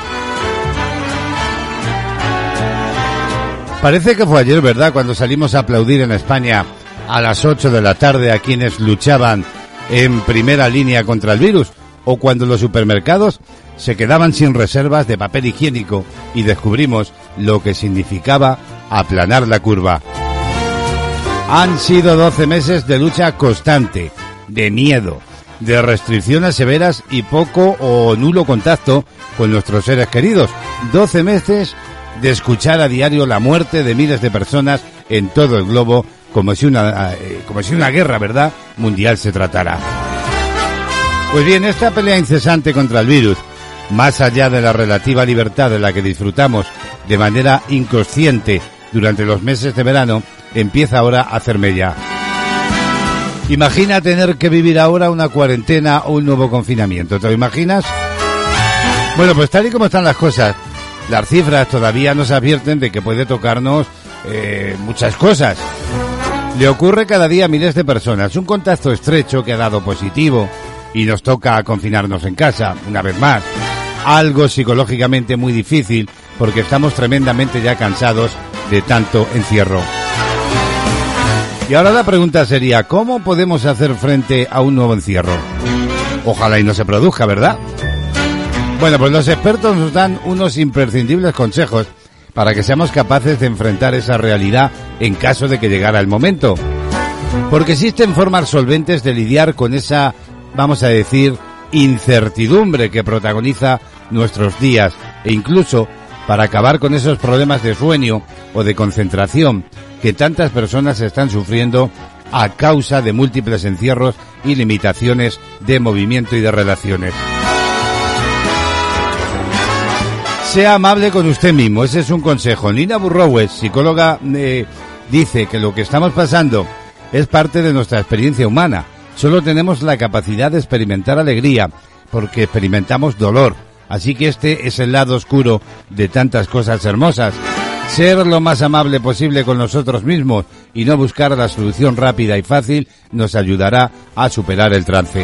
Parece que fue ayer, ¿verdad?, cuando salimos a aplaudir en España a las 8 de la tarde a quienes luchaban en primera línea contra el virus, o cuando los supermercados se quedaban sin reservas de papel higiénico y descubrimos lo que significaba aplanar la curva. Han sido 12 meses de lucha constante, de miedo, de restricciones severas y poco o nulo contacto con nuestros seres queridos. 12 meses de escuchar a diario la muerte de miles de personas en todo el globo como si una, eh, como si una guerra, ¿verdad?, mundial se tratara. Pues bien, esta pelea incesante contra el virus, más allá de la relativa libertad de la que disfrutamos de manera inconsciente durante los meses de verano, empieza ahora a hacerme ya. Imagina tener que vivir ahora una cuarentena o un nuevo confinamiento, ¿te lo imaginas? Bueno, pues tal y como están las cosas, las cifras todavía nos advierten de que puede tocarnos eh, muchas cosas. Le ocurre cada día a miles de personas un contacto estrecho que ha dado positivo y nos toca confinarnos en casa, una vez más. Algo psicológicamente muy difícil porque estamos tremendamente ya cansados de tanto encierro. Y ahora la pregunta sería, ¿cómo podemos hacer frente a un nuevo encierro? Ojalá y no se produzca, ¿verdad? Bueno, pues los expertos nos dan unos imprescindibles consejos para que seamos capaces de enfrentar esa realidad en caso de que llegara el momento. Porque existen formas solventes de lidiar con esa, vamos a decir, incertidumbre que protagoniza nuestros días e incluso para acabar con esos problemas de sueño o de concentración que tantas personas están sufriendo a causa de múltiples encierros y limitaciones de movimiento y de relaciones. Sea amable con usted mismo, ese es un consejo. Nina Burrowes, psicóloga, eh, dice que lo que estamos pasando es parte de nuestra experiencia humana. Solo tenemos la capacidad de experimentar alegría, porque experimentamos dolor. Así que este es el lado oscuro de tantas cosas hermosas. Ser lo más amable posible con nosotros mismos y no buscar la solución rápida y fácil nos ayudará a superar el trance.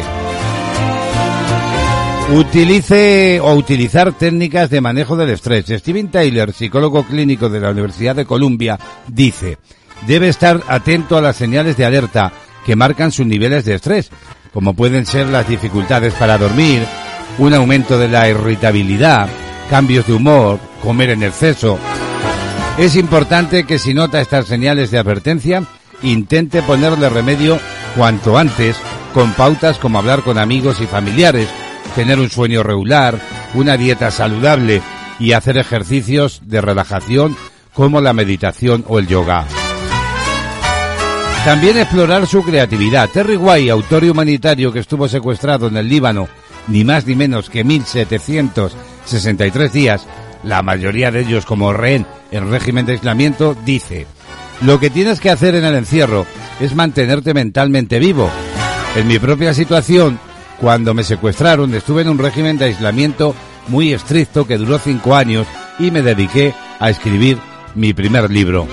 Utilice o utilizar técnicas de manejo del estrés. Steven Taylor, psicólogo clínico de la Universidad de Columbia, dice, debe estar atento a las señales de alerta que marcan sus niveles de estrés, como pueden ser las dificultades para dormir, un aumento de la irritabilidad, cambios de humor, comer en exceso. Es importante que si nota estas señales de advertencia, intente ponerle remedio cuanto antes con pautas como hablar con amigos y familiares, tener un sueño regular, una dieta saludable y hacer ejercicios de relajación como la meditación o el yoga. También explorar su creatividad. Terry White, autor humanitario que estuvo secuestrado en el Líbano ni más ni menos que 1763 días, la mayoría de ellos como rehén en régimen de aislamiento, dice, lo que tienes que hacer en el encierro es mantenerte mentalmente vivo. En mi propia situación, cuando me secuestraron, estuve en un régimen de aislamiento muy estricto que duró cinco años y me dediqué a escribir mi primer libro.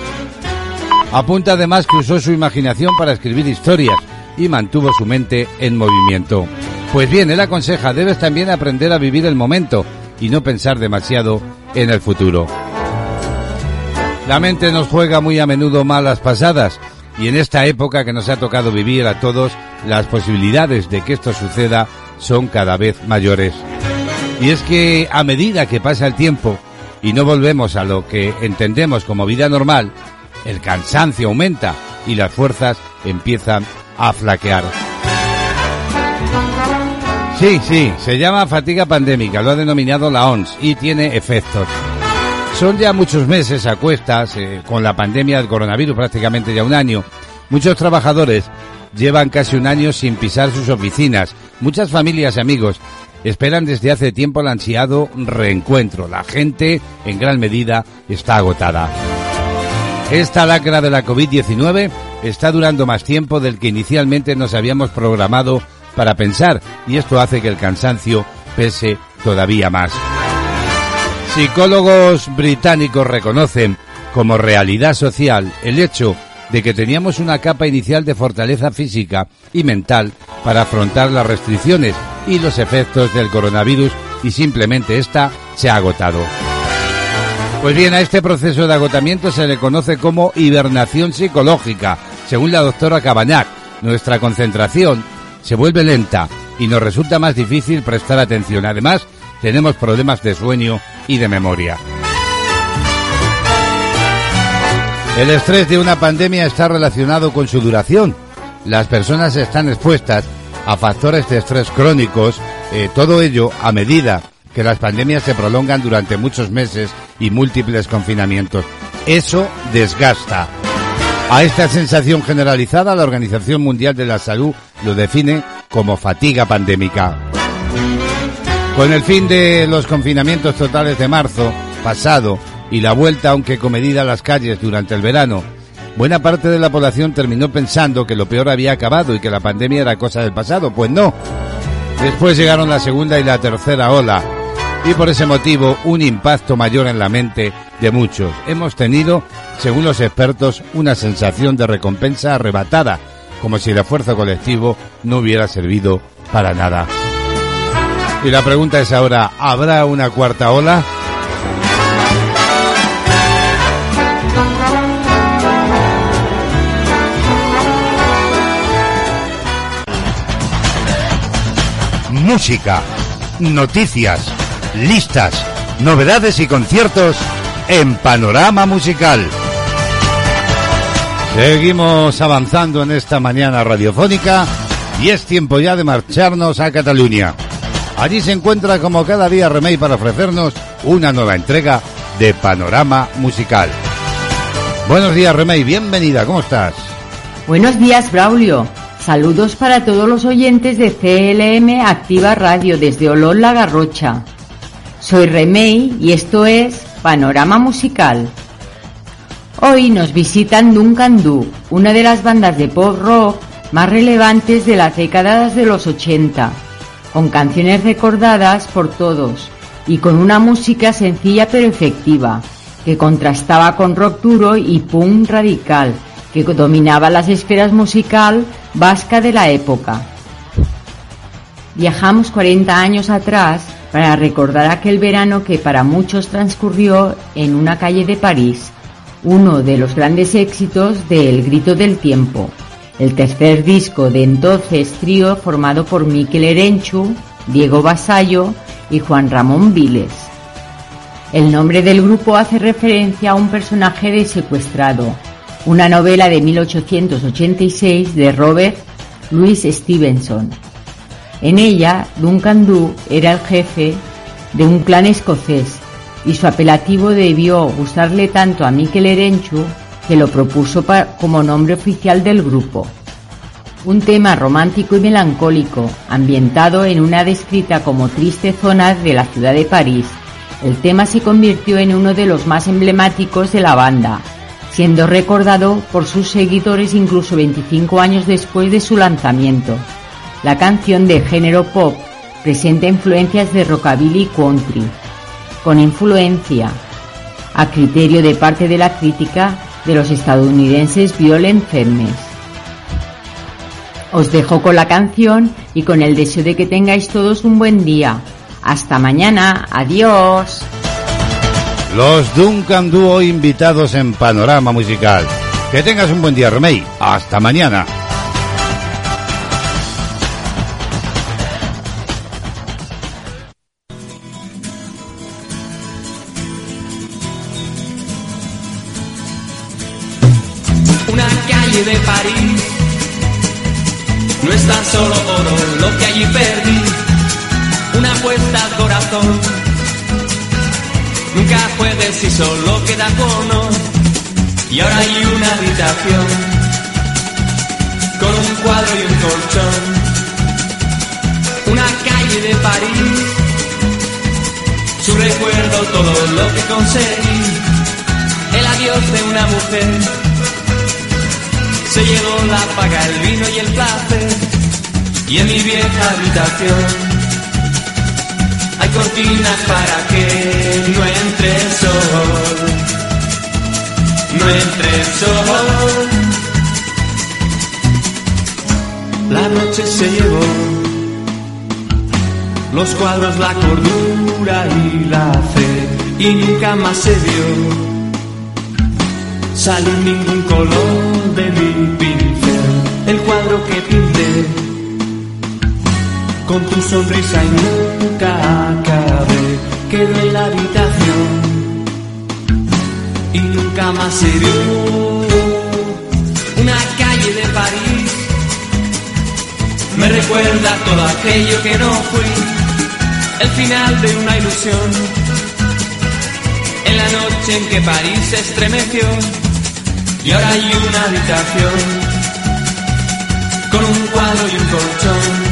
Apunta además que usó su imaginación para escribir historias y mantuvo su mente en movimiento. Pues bien, él aconseja, debes también aprender a vivir el momento y no pensar demasiado en el futuro. La mente nos juega muy a menudo malas pasadas y en esta época que nos ha tocado vivir a todos, las posibilidades de que esto suceda son cada vez mayores. Y es que a medida que pasa el tiempo y no volvemos a lo que entendemos como vida normal, el cansancio aumenta y las fuerzas empiezan a flaquear. Sí, sí, se llama fatiga pandémica, lo ha denominado la ONS y tiene efectos. Son ya muchos meses a cuestas, eh, con la pandemia del coronavirus prácticamente ya un año. Muchos trabajadores llevan casi un año sin pisar sus oficinas. Muchas familias y amigos esperan desde hace tiempo el ansiado reencuentro. La gente, en gran medida, está agotada. Esta lacra de la COVID-19 está durando más tiempo del que inicialmente nos habíamos programado para pensar y esto hace que el cansancio pese todavía más. Psicólogos británicos reconocen como realidad social el hecho de que teníamos una capa inicial de fortaleza física y mental para afrontar las restricciones y los efectos del coronavirus y simplemente esta se ha agotado. Pues bien, a este proceso de agotamiento se le conoce como hibernación psicológica. Según la doctora Cabañac, nuestra concentración se vuelve lenta y nos resulta más difícil prestar atención. Además, tenemos problemas de sueño y de memoria. El estrés de una pandemia está relacionado con su duración. Las personas están expuestas a factores de estrés crónicos, eh, todo ello a medida que las pandemias se prolongan durante muchos meses y múltiples confinamientos. Eso desgasta. A esta sensación generalizada, la Organización Mundial de la Salud lo define como fatiga pandémica. Con el fin de los confinamientos totales de marzo pasado y la vuelta, aunque comedida a las calles durante el verano, buena parte de la población terminó pensando que lo peor había acabado y que la pandemia era cosa del pasado. Pues no. Después llegaron la segunda y la tercera ola y por ese motivo un impacto mayor en la mente de muchos. Hemos tenido, según los expertos, una sensación de recompensa arrebatada, como si el esfuerzo colectivo no hubiera servido para nada. Y la pregunta es ahora, ¿habrá una cuarta ola? Música, noticias listas, novedades y conciertos en Panorama Musical. Seguimos avanzando en esta mañana radiofónica y es tiempo ya de marcharnos a Cataluña. Allí se encuentra como cada día Remey para ofrecernos una nueva entrega de Panorama Musical. Buenos días Remey, bienvenida, ¿cómo estás? Buenos días Braulio. Saludos para todos los oyentes de CLM Activa Radio desde Olor La Garrocha. Soy Remey y esto es Panorama Musical. Hoy nos visitan Duncan Du, una de las bandas de pop rock más relevantes de las décadas de los 80, con canciones recordadas por todos y con una música sencilla pero efectiva, que contrastaba con rock duro y punk radical, que dominaba las esferas musical vasca de la época. Viajamos 40 años atrás para recordar aquel verano que para muchos transcurrió en una calle de París, uno de los grandes éxitos de El Grito del Tiempo, el tercer disco de entonces trío formado por Miquel Erenchu, Diego Basallo y Juan Ramón Viles. El nombre del grupo hace referencia a un personaje de Secuestrado, una novela de 1886 de Robert Louis Stevenson. En ella, Duncan Du era el jefe de un clan escocés y su apelativo debió gustarle tanto a Mikel Erenchu que lo propuso como nombre oficial del grupo. Un tema romántico y melancólico, ambientado en una descrita como triste zona de la ciudad de París, el tema se convirtió en uno de los más emblemáticos de la banda, siendo recordado por sus seguidores incluso 25 años después de su lanzamiento. La canción de género pop presenta influencias de rockabilly country, con influencia, a criterio de parte de la crítica de los estadounidenses Violent Femmes. Os dejo con la canción y con el deseo de que tengáis todos un buen día. Hasta mañana, adiós. Los Duncan Duo invitados en Panorama Musical. Que tengas un buen día, Remey. Hasta mañana. Habitación hay cortinas para que no entre el sol. No entre el sol. La noche se llevó los cuadros, la cordura y la fe. Y nunca más se vio salir ningún color de mi pincel. El cuadro que pinté con tu sonrisa y nunca acabé, quedó en la habitación y nunca más se vio. Una calle de París me recuerda todo aquello que no fui, el final de una ilusión. En la noche en que París se estremeció y ahora hay una habitación con un cuadro y un colchón.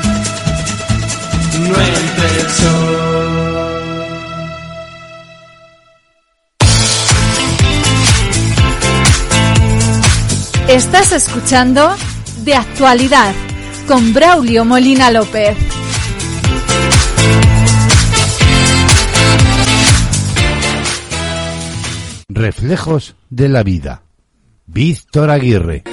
Estás escuchando De Actualidad con Braulio Molina López. Reflejos de la vida. Víctor Aguirre.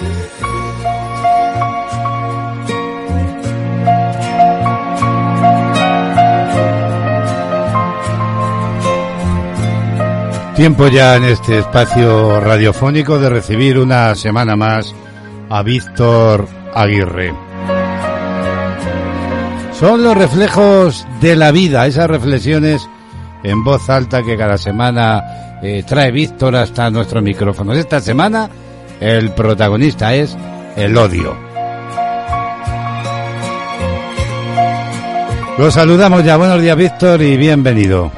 Tiempo ya en este espacio radiofónico de recibir una semana más a Víctor Aguirre. Son los reflejos de la vida, esas reflexiones en voz alta que cada semana eh, trae Víctor hasta nuestros micrófonos. Esta semana el protagonista es el odio. Los saludamos ya. Buenos días, Víctor, y bienvenido.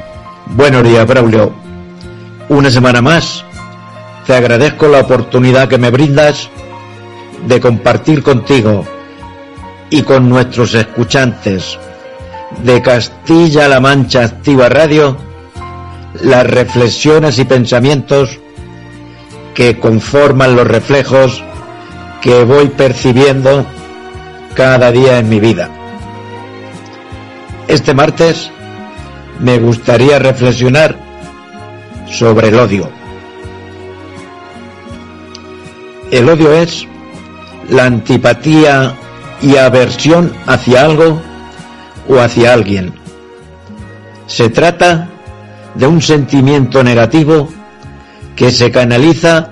Buenos días, Braulio. Una semana más. Te agradezco la oportunidad que me brindas de compartir contigo y con nuestros escuchantes de Castilla-La Mancha Activa Radio las reflexiones y pensamientos que conforman los reflejos que voy percibiendo cada día en mi vida. Este martes me gustaría reflexionar sobre el odio. El odio es la antipatía y aversión hacia algo o hacia alguien. Se trata de un sentimiento negativo que se canaliza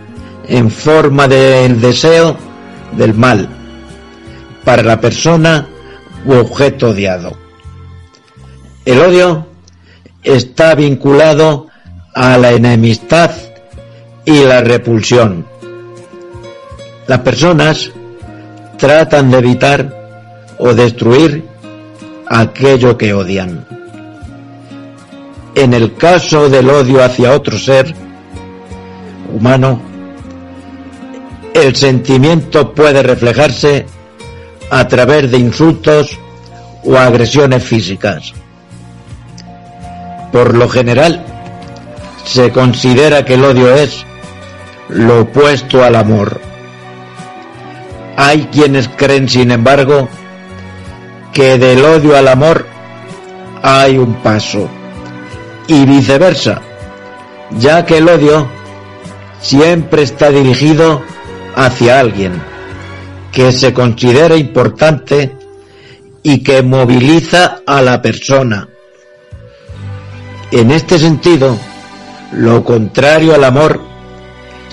en forma del deseo del mal para la persona u objeto odiado. El odio está vinculado a la enemistad y la repulsión. Las personas tratan de evitar o destruir aquello que odian. En el caso del odio hacia otro ser humano, el sentimiento puede reflejarse a través de insultos o agresiones físicas. Por lo general, se considera que el odio es lo opuesto al amor. Hay quienes creen, sin embargo, que del odio al amor hay un paso y viceversa, ya que el odio siempre está dirigido hacia alguien que se considera importante y que moviliza a la persona. En este sentido, lo contrario al amor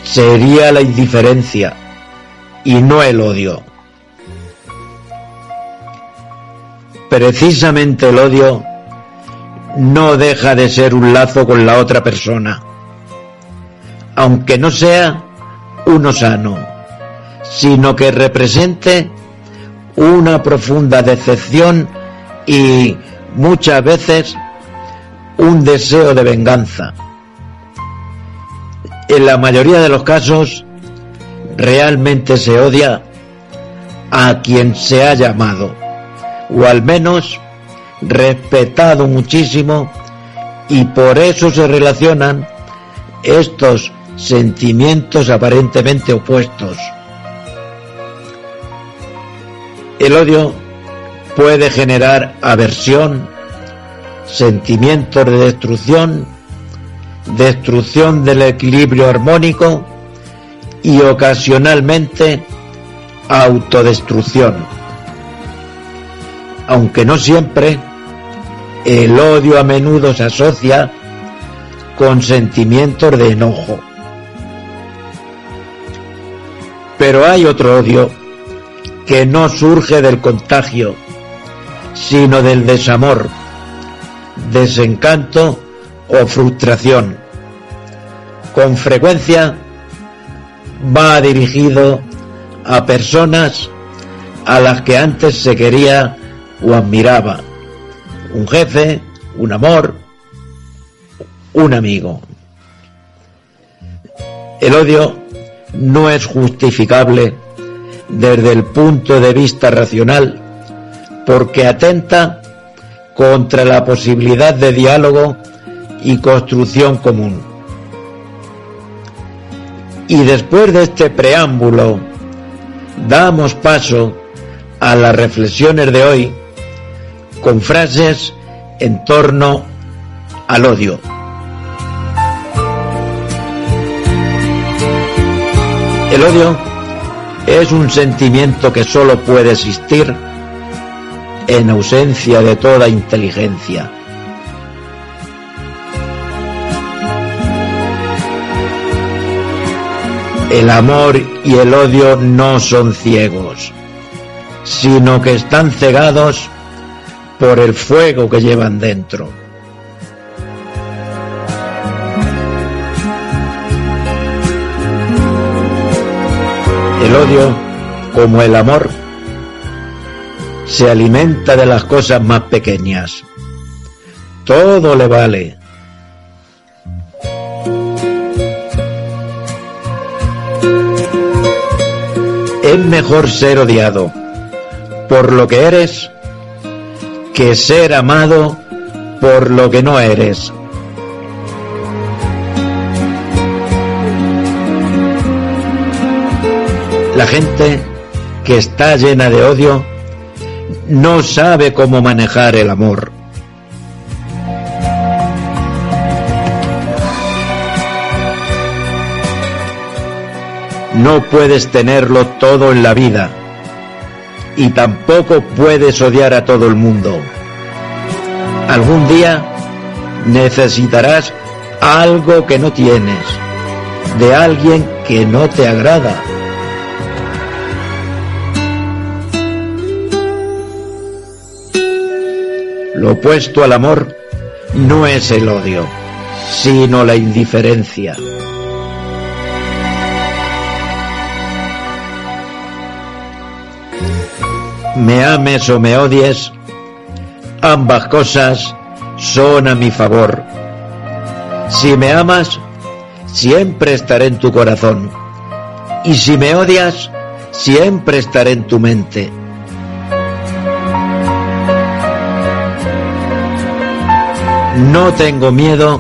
sería la indiferencia y no el odio. Precisamente el odio no deja de ser un lazo con la otra persona, aunque no sea uno sano, sino que represente una profunda decepción y muchas veces un deseo de venganza. En la mayoría de los casos, realmente se odia a quien se ha llamado, o al menos respetado muchísimo, y por eso se relacionan estos sentimientos aparentemente opuestos. El odio puede generar aversión, sentimientos de destrucción, destrucción del equilibrio armónico y ocasionalmente autodestrucción. Aunque no siempre, el odio a menudo se asocia con sentimientos de enojo. Pero hay otro odio que no surge del contagio, sino del desamor, desencanto o frustración. Con frecuencia va dirigido a personas a las que antes se quería o admiraba. Un jefe, un amor, un amigo. El odio no es justificable desde el punto de vista racional porque atenta contra la posibilidad de diálogo y construcción común. Y después de este preámbulo, damos paso a las reflexiones de hoy con frases en torno al odio. El odio es un sentimiento que solo puede existir en ausencia de toda inteligencia. El amor y el odio no son ciegos, sino que están cegados por el fuego que llevan dentro. El odio, como el amor, se alimenta de las cosas más pequeñas. Todo le vale. Es mejor ser odiado por lo que eres que ser amado por lo que no eres. La gente que está llena de odio no sabe cómo manejar el amor. No puedes tenerlo todo en la vida y tampoco puedes odiar a todo el mundo. Algún día necesitarás algo que no tienes, de alguien que no te agrada. Lo opuesto al amor no es el odio, sino la indiferencia. Me ames o me odies, ambas cosas son a mi favor. Si me amas, siempre estaré en tu corazón. Y si me odias, siempre estaré en tu mente. No tengo miedo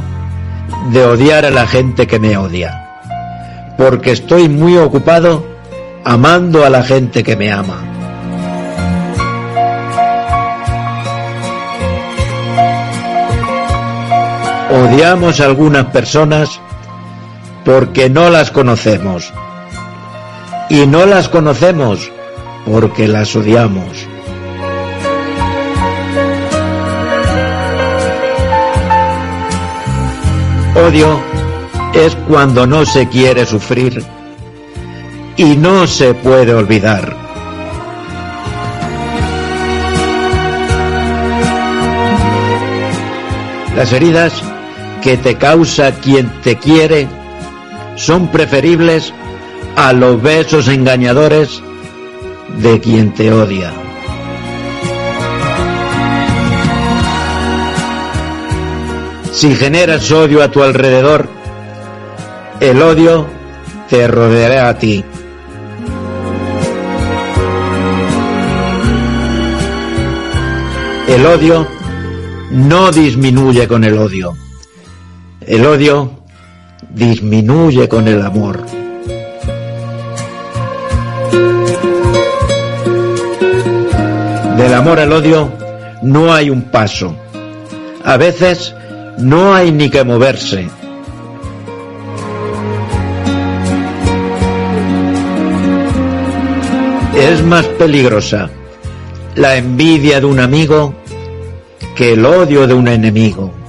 de odiar a la gente que me odia, porque estoy muy ocupado amando a la gente que me ama. Odiamos a algunas personas porque no las conocemos. Y no las conocemos porque las odiamos. Odio es cuando no se quiere sufrir y no se puede olvidar. Las heridas que te causa quien te quiere son preferibles a los besos engañadores de quien te odia. Si generas odio a tu alrededor, el odio te rodeará a ti. El odio no disminuye con el odio. El odio disminuye con el amor. Del amor al odio no hay un paso. A veces no hay ni que moverse. Es más peligrosa la envidia de un amigo que el odio de un enemigo.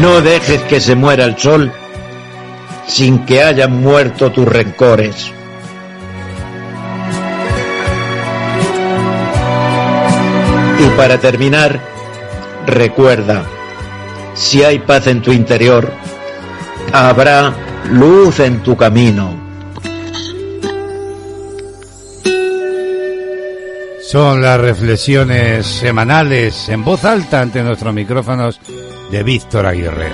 No dejes que se muera el sol sin que hayan muerto tus rencores. Y para terminar, recuerda, si hay paz en tu interior, habrá luz en tu camino. Son las reflexiones semanales en voz alta ante nuestros micrófonos de Víctor Aguirre.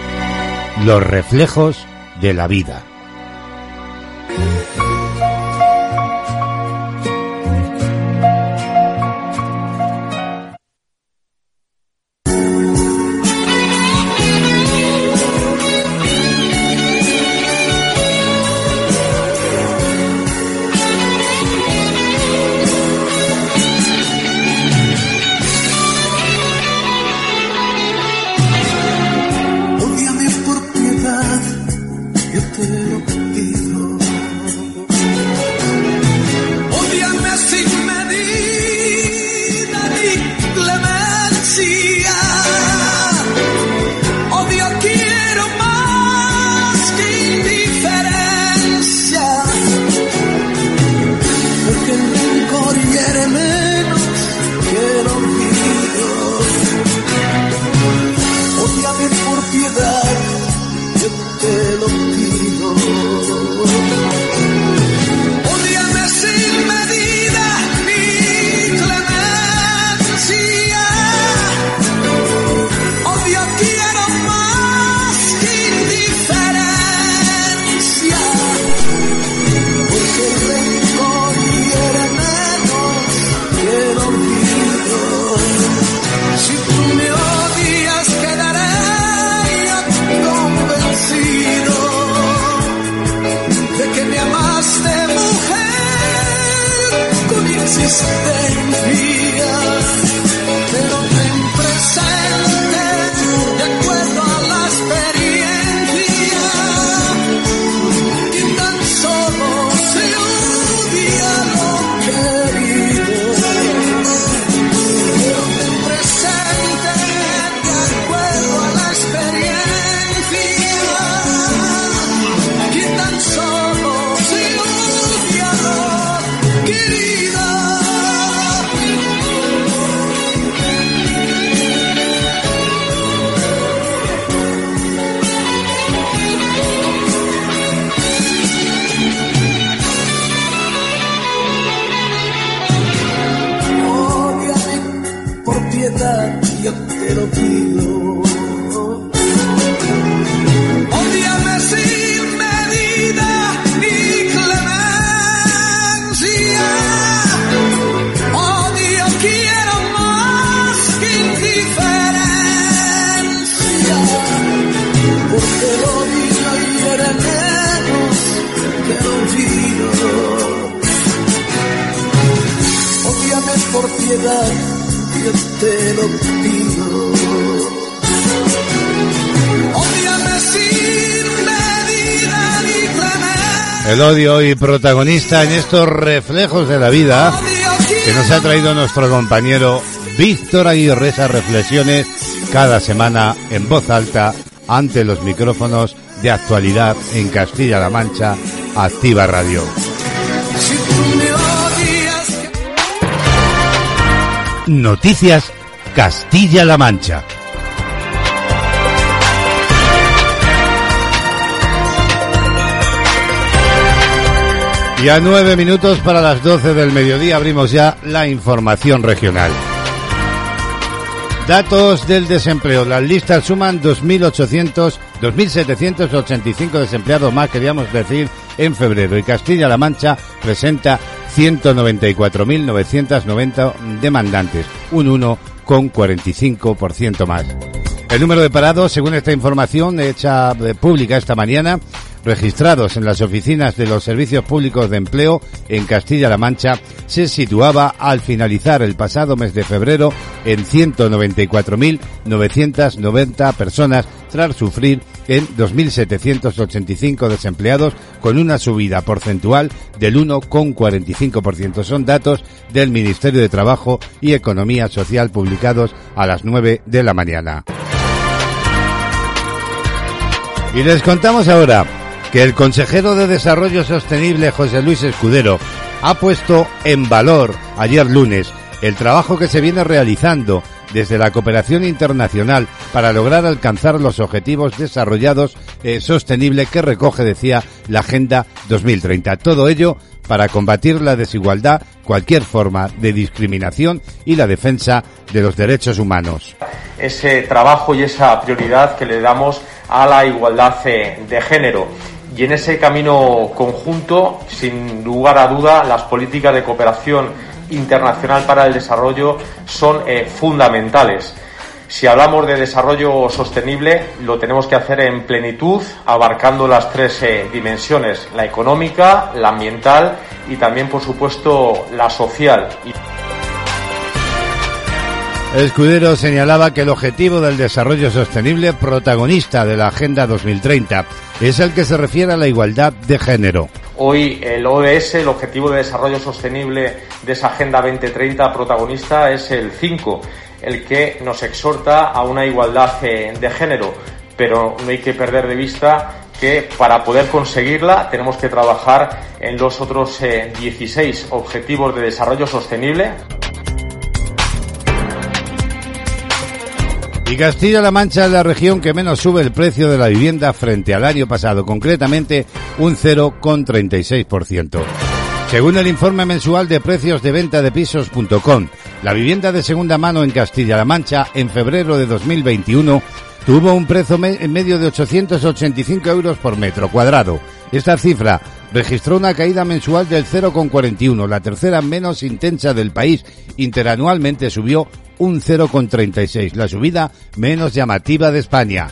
Los reflejos de la vida. Protagonista en estos reflejos de la vida que nos ha traído nuestro compañero Víctor Aguirre esas reflexiones cada semana en voz alta ante los micrófonos de actualidad en Castilla-La Mancha, Activa Radio. Noticias Castilla-La Mancha. Y a nueve minutos para las doce del mediodía abrimos ya la información regional. Datos del desempleo. Las listas suman 2.800, 2.785 desempleados más, queríamos decir, en febrero. Y Castilla-La Mancha presenta 194.990 demandantes, un 1,45% más. El número de parados, según esta información hecha eh, pública esta mañana, registrados en las oficinas de los servicios públicos de empleo en Castilla-La Mancha se situaba al finalizar el pasado mes de febrero en 194.990 personas tras sufrir en 2.785 desempleados con una subida porcentual del 1,45%. Son datos del Ministerio de Trabajo y Economía Social publicados a las 9 de la mañana. Y les contamos ahora que el consejero de Desarrollo Sostenible José Luis Escudero ha puesto en valor ayer lunes el trabajo que se viene realizando desde la cooperación internacional para lograr alcanzar los objetivos desarrollados eh, sostenible que recoge, decía, la Agenda 2030. Todo ello para combatir la desigualdad, cualquier forma de discriminación y la defensa de los derechos humanos. ese trabajo y esa prioridad que le damos a la igualdad eh, de género. Y en ese camino conjunto, sin lugar a duda, las políticas de cooperación internacional para el desarrollo son eh, fundamentales. Si hablamos de desarrollo sostenible, lo tenemos que hacer en plenitud, abarcando las tres eh, dimensiones, la económica, la ambiental y también, por supuesto, la social. Escudero señalaba que el objetivo del desarrollo sostenible protagonista de la Agenda 2030 es el que se refiere a la igualdad de género. Hoy el ODS, el Objetivo de Desarrollo Sostenible de esa Agenda 2030 protagonista, es el 5, el que nos exhorta a una igualdad eh, de género. Pero no hay que perder de vista que para poder conseguirla tenemos que trabajar en los otros eh, 16 Objetivos de Desarrollo Sostenible. Y Castilla-La Mancha es la región que menos sube el precio de la vivienda frente al año pasado, concretamente un 0,36%. Según el informe mensual de precios de venta de pisos.com, la vivienda de segunda mano en Castilla-La Mancha en febrero de 2021 tuvo un precio en medio de 885 euros por metro cuadrado. Esta cifra registró una caída mensual del 0,41, la tercera menos intensa del país. Interanualmente subió un 0,36, la subida menos llamativa de España.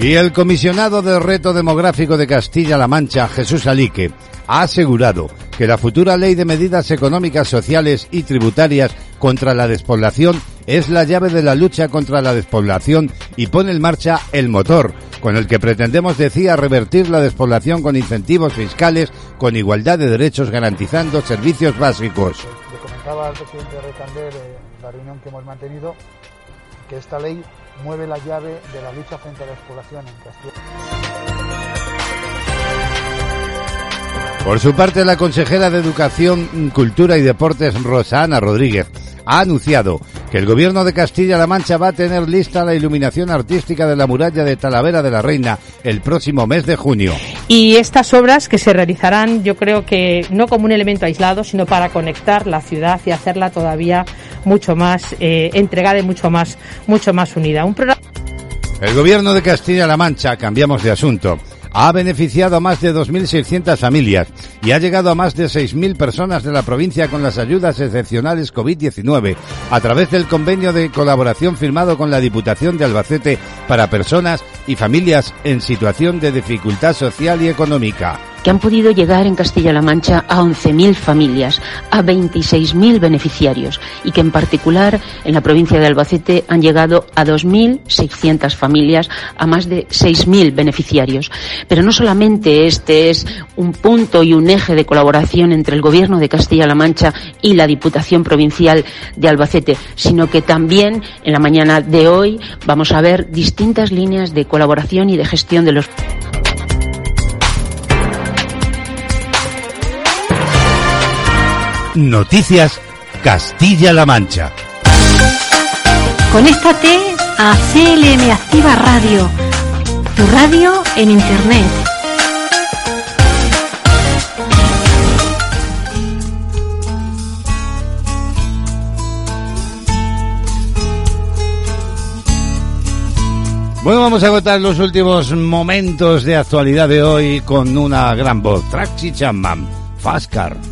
Y el comisionado del reto demográfico de Castilla-La Mancha, Jesús Alique, ha asegurado que la futura ley de medidas económicas, sociales y tributarias contra la despoblación es la llave de la lucha contra la despoblación y pone en marcha el motor con el que pretendemos, decía, revertir la despoblación con incentivos fiscales, con igualdad de derechos, garantizando servicios básicos. Le comentaba al presidente Recander en la reunión que hemos mantenido que esta ley mueve la llave de la lucha frente a la despoblación en Castilla. Por su parte, la consejera de Educación, Cultura y Deportes, Rosana Rodríguez, ha anunciado que el gobierno de Castilla-La Mancha va a tener lista la iluminación artística de la muralla de Talavera de la Reina el próximo mes de junio. Y estas obras que se realizarán, yo creo que no como un elemento aislado, sino para conectar la ciudad y hacerla todavía mucho más eh, entregada y mucho más, mucho más unida. Un programa El gobierno de Castilla-La Mancha, cambiamos de asunto, ha beneficiado a más de 2.600 familias y ha llegado a más de 6.000 personas de la provincia con las ayudas excepcionales COVID-19 a través del convenio de colaboración firmado con la Diputación de Albacete para personas y familias en situación de dificultad social y económica que han podido llegar en Castilla-La Mancha a 11.000 familias, a 26.000 beneficiarios y que en particular en la provincia de Albacete han llegado a 2.600 familias, a más de 6.000 beneficiarios. Pero no solamente este es un punto y un eje de colaboración entre el Gobierno de Castilla-La Mancha y la Diputación Provincial de Albacete, sino que también en la mañana de hoy vamos a ver distintas líneas de colaboración y de gestión de los Noticias Castilla-La Mancha. Conéctate a CLM Activa Radio, tu radio en Internet. Bueno, vamos a agotar los últimos momentos de actualidad de hoy con una gran voz. Traxi Chapman, Fast Car.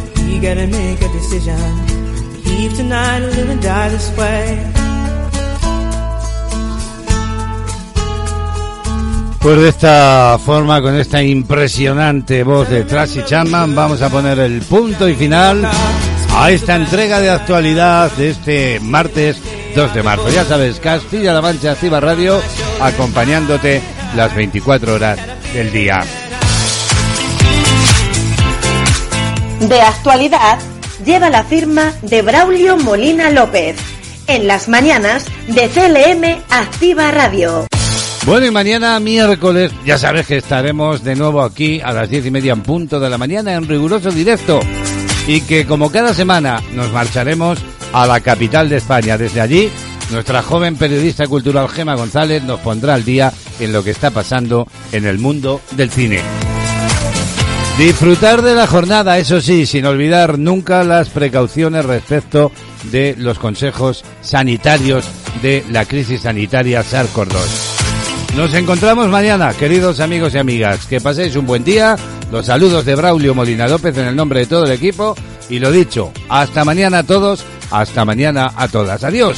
Pues de esta forma, con esta impresionante voz de Tracy Chapman, vamos a poner el punto y final a esta entrega de actualidad de este martes 2 de marzo. Ya sabes, Castilla-La Mancha Activa Radio, acompañándote las 24 horas del día. De actualidad lleva la firma de Braulio Molina López. En las mañanas de CLM Activa Radio. Bueno, y mañana miércoles, ya sabes que estaremos de nuevo aquí a las diez y media en punto de la mañana en riguroso directo. Y que como cada semana nos marcharemos a la capital de España. Desde allí, nuestra joven periodista cultural Gema González nos pondrá al día en lo que está pasando en el mundo del cine. Disfrutar de la jornada, eso sí, sin olvidar nunca las precauciones respecto de los consejos sanitarios de la crisis sanitaria SARS-CoV-2. Nos encontramos mañana, queridos amigos y amigas. Que paséis un buen día. Los saludos de Braulio Molina López en el nombre de todo el equipo. Y lo dicho, hasta mañana a todos, hasta mañana a todas. Adiós.